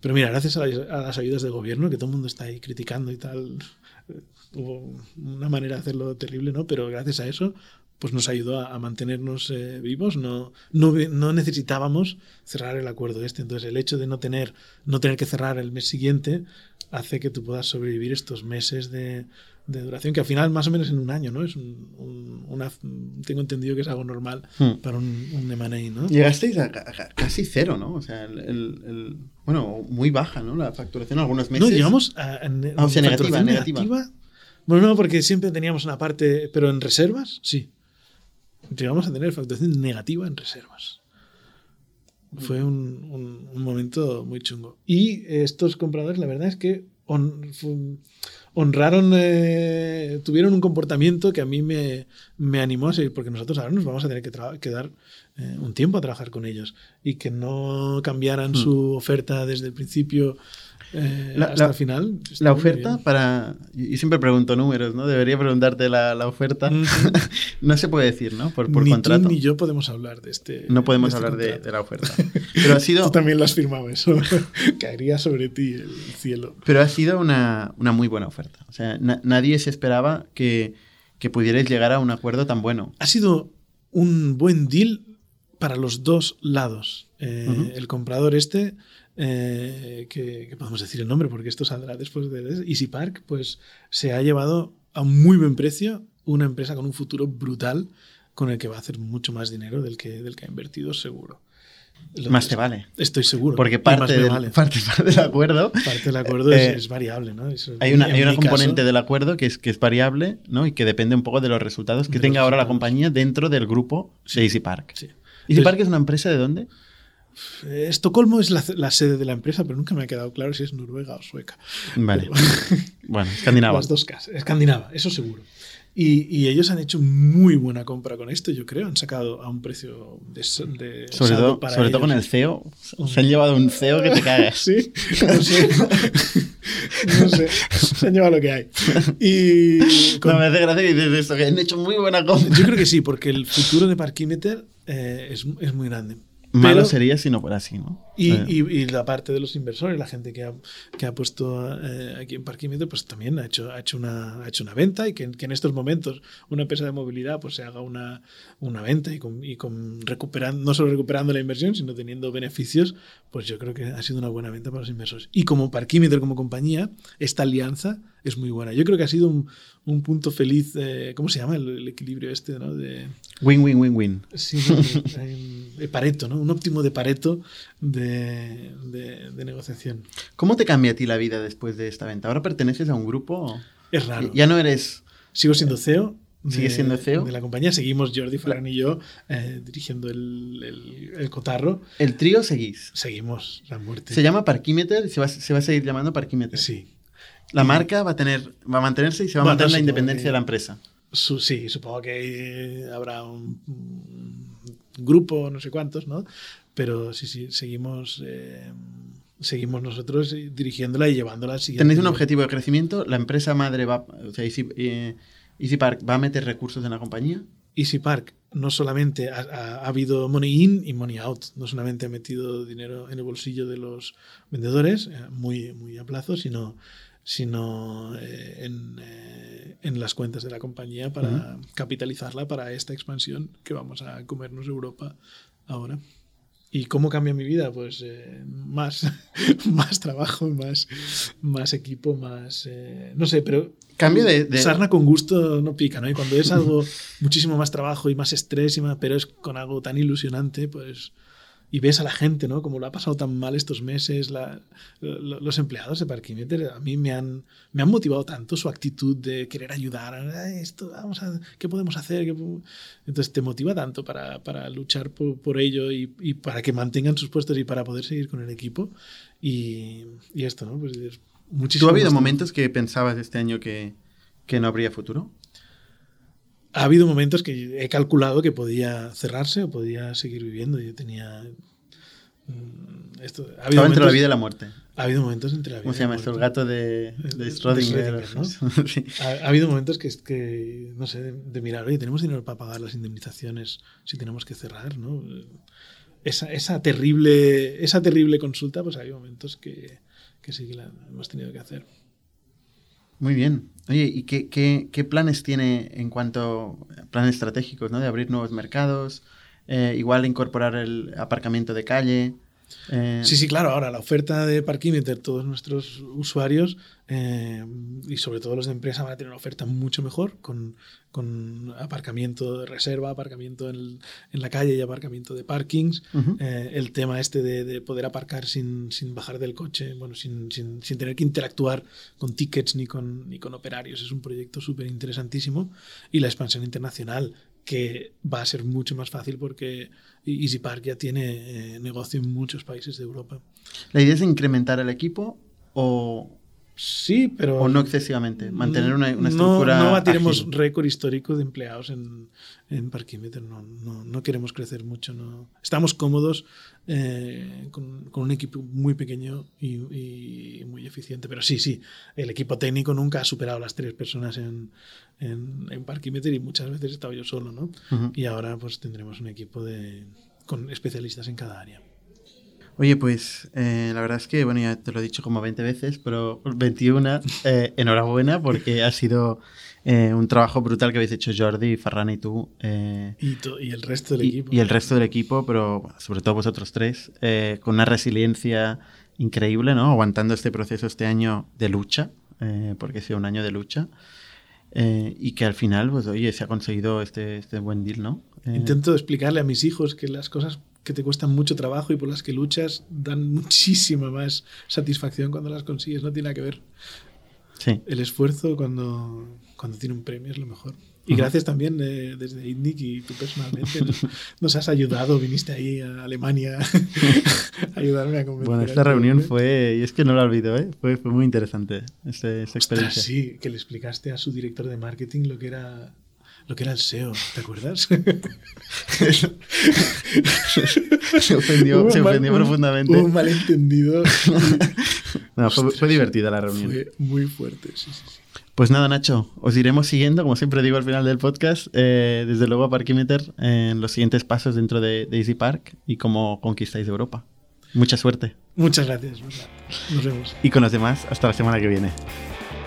pero mira, gracias a, las, a las ayudas del gobierno, que todo el mundo está ahí criticando y tal, hubo una manera de hacerlo terrible, ¿no? Pero gracias a eso, pues nos ayudó a, a mantenernos eh, vivos. No, no, no, necesitábamos cerrar el acuerdo este. Entonces, el hecho de no tener, no tener que cerrar el mes siguiente hace que tú puedas sobrevivir estos meses de, de duración, que al final más o menos en un año, ¿no? Es un, un, una, tengo entendido que es algo normal hmm. para un, un M&A, ¿no? Llegasteis a, a, casi cero, ¿no? O sea, el, el, el, bueno, muy baja, ¿no? La facturación algunos meses. No, llegamos a, a, ah, o sea, negativa, negativa. negativa. Bueno, no, porque siempre teníamos una parte, pero en reservas, sí llegamos a tener facturación negativa en reservas. Fue un, un, un, momento muy chungo. Y estos compradores, la verdad es que hon, honraron, eh, tuvieron un comportamiento que a mí me, me, animó a seguir, porque nosotros ahora nos vamos a tener que quedar eh, un tiempo a trabajar con ellos y que no cambiaran mm. su oferta desde el principio eh, la, hasta la, el final. La oferta para. Y siempre pregunto números, ¿no? Debería preguntarte la, la oferta. Mm -hmm. no se puede decir, ¿no? Por, por ni contrato. Tú ni yo podemos hablar de este. No podemos de este hablar de, de, la oferta. Pero ha sido. tú también lo has firmado eso. Caería sobre ti el cielo. Pero ha sido una, una muy buena oferta. O sea, na nadie se esperaba que, que pudierais llegar a un acuerdo tan bueno. Ha sido un buen deal para los dos lados. Eh, uh -huh. El comprador este eh, que, que, podemos decir el nombre porque esto saldrá después de Easy Park, pues se ha llevado a un muy buen precio una empresa con un futuro brutal con el que va a hacer mucho más dinero del que, del que ha invertido seguro. Lo más te vale. Estoy seguro. Porque parte, del, vale. parte, parte, del acuerdo. Parte del acuerdo eh, es, es, variable, ¿no? Es, hay una, hay una componente caso, del acuerdo que es, que es variable, ¿no? Y que depende un poco de los resultados que tenga ahora la compañía dentro del grupo sí. de Easy Park. Sí. ¿Easy Park es una empresa de dónde? Estocolmo es la, la, sede de la empresa, pero nunca me ha quedado claro si es noruega o sueca. Vale. Pero, bueno, escandinava. Las dos casas. Escandinava, eso seguro. Y, y, ellos han hecho muy buena compra con esto, yo creo. Han sacado a un precio de, de sobre todo, para sobre todo con el CEO. Se han llevado un CEO que te cagas. sí, no sé. no sé. Se han llevado lo que hay. Y con... no, me hace gracia que dices esto, que han hecho muy buena compra. Yo creo que sí, porque el futuro de Parkimeter eh, es, es muy grande. Malo Pero, sería si no fuera así, ¿no? Y, eh. y, y, la parte de los inversores, la gente que ha, que ha puesto eh, aquí en Parquímetro, pues también ha hecho, ha hecho, una, ha hecho una venta y que, que, en estos momentos una empresa de movilidad pues se haga una, una venta y, con, y con recuperando, no solo recuperando la inversión, sino teniendo beneficios, pues yo creo que ha sido una buena venta para los inversores. Y como Parquímetro, como compañía, esta alianza es muy buena. Yo creo que ha sido un, un punto feliz, eh, ¿cómo se llama el, el, equilibrio este? ¿no? De, win, win, win, win. Sí, no, de, Pareto, ¿no? Un óptimo de Pareto de, de, de, negociación. ¿Cómo te cambia a ti la vida después de esta venta? ¿Ahora perteneces a un grupo? Es raro. Ya no eres... Sigo siendo CEO. ¿Sigues siendo CEO? De la compañía. Seguimos Jordi Ferran y yo eh, dirigiendo el, el, el, cotarro. ¿El trío seguís? Seguimos la muerte. ¿Se llama Parquímeter y se va, se va a seguir llamando Parquímeter? Sí. La marca va a tener, va a mantenerse y se va a mantener la independencia que, de la empresa. Su, sí, supongo que habrá un, grupo, no sé cuántos, ¿no? Pero sí, sí, seguimos, eh, seguimos nosotros dirigiéndola y llevándola al siguiente. ¿Tenéis un objetivo de crecimiento? ¿La empresa madre va, o sea, si, eh, EasyPark va a meter recursos en la compañía. EasyPark no solamente ha, ha, habido money in y money out, no solamente ha metido dinero en el bolsillo de los vendedores, eh, muy, muy a plazo, sino, sino eh, en, eh, en, las cuentas de la compañía para uh -huh. capitalizarla para esta expansión que vamos a comernos Europa ahora. ¿Y cómo cambia mi vida? Pues eh, más, más trabajo, más, más equipo, más... No sé, pero... Cambio de, de, Sarna con gusto no pica, ¿no? Y cuando es algo muchísimo más trabajo y más estrés, y más, pero es con algo tan ilusionante, pues y ves a la gente, ¿no? Como lo ha pasado tan mal estos meses, la, los empleados de Parkimeter a mí me han, me han motivado tanto su actitud de querer ayudar, esto, vamos a, ¿qué podemos hacer? ¿Qué podemos? Entonces te motiva tanto para, para luchar por, por ello y, y, para que mantengan sus puestos y para poder seguir con el equipo. Y, y esto, ¿no? Pues es muchísimo. ¿Tú ha habido momentos que pensabas este año que, que no habría futuro? Ha habido momentos que he calculado que podía cerrarse o podía seguir viviendo. Yo tenía. mm, Esto, ha Estaba momentos, entre la vida y la muerte. Ha habido momentos entre la vida ¿Cómo se llama esto? El gato de, de Schrödinger. ¿no? sí. ha, ha, habido momentos que, que no sé, de, de, mirar, oye, tenemos dinero para pagar las indemnizaciones si tenemos que cerrar, ¿no? Esa, esa, terrible, esa terrible consulta, pues hay momentos que, que sí que la hemos tenido que hacer. Muy bien. Oye, ¿y qué, qué, qué, planes tiene en cuanto a planes estratégicos, ¿no? De abrir nuevos mercados, eh, igual incorporar el aparcamiento de calle. Eh... Sí, sí, claro. Ahora la oferta de Parkimeter, todos nuestros usuarios eh, y sobre todo los de empresa van a tener una oferta mucho mejor con, con aparcamiento de reserva, aparcamiento en, en, la calle y aparcamiento de parkings. Uh -huh. eh, el tema este de, de, poder aparcar sin, sin bajar del coche, bueno, sin, sin, sin, tener que interactuar con tickets ni con, ni con operarios. Es un proyecto súper interesantísimo. Y la expansión internacional que va a ser mucho más fácil porque Easy Park ya tiene eh, negocio en muchos países de Europa. ¿La idea es incrementar el equipo o, Sí, pero. O no excesivamente. Mantener una, una estructura. No, no batiremos récord histórico de empleados en, en Parquímeter. No, no, no, queremos crecer mucho. No. Estamos cómodos eh, con, con, un equipo muy pequeño y, y, muy eficiente. Pero sí, sí, el equipo técnico nunca ha superado las tres personas en, en, en y muchas veces he estado yo solo, ¿no? Uh -huh. Y ahora pues tendremos un equipo de, con especialistas en cada área. Oye, pues eh, la verdad es que, bueno, ya te lo he dicho como 20 veces, pero 21, eh, enhorabuena porque ha sido eh, un trabajo brutal que habéis hecho Jordi, Ferran y tú. Y, to, y, el resto del y, equipo. Y el resto del equipo, pero sobre todo vosotros tres, con una resiliencia increíble, ¿no? Aguantando este proceso este año de lucha, porque ha sido un año de lucha. y que al final, pues oye, se ha conseguido este, este buen deal, ¿no? Intento explicarle a mis hijos que las cosas que te cuestan mucho trabajo y por las que luchas dan muchísima más satisfacción cuando las consigues, no tiene nada que ver. Sí. El esfuerzo cuando, cuando tiene un premio es lo mejor. Y gracias también eh, desde INNIC y tú personalmente nos, nos, has ayudado, viniste ahí a Alemania a ayudarme a convencer. Bueno, esta reunión fue, y es que no la olvido, ¿eh? fue, fue muy interesante esta, esta experiencia. Ostras, sí, que le explicaste a su director de marketing lo que era lo que era el SEO, ¿te acuerdas? se ofendió, se ofendió profundamente. Un malentendido. no, fue, fue, divertida la reunión. Fue muy fuerte, sí, sí, sí. Pues nada, Nacho, os iremos siguiendo, como siempre digo al final del podcast, eh, desde luego a Parkimeter en los siguientes pasos dentro de, de Easy Park y cómo conquistáis Europa. Mucha suerte. Muchas gracias. Nos vemos. Y con los demás, hasta la semana que viene.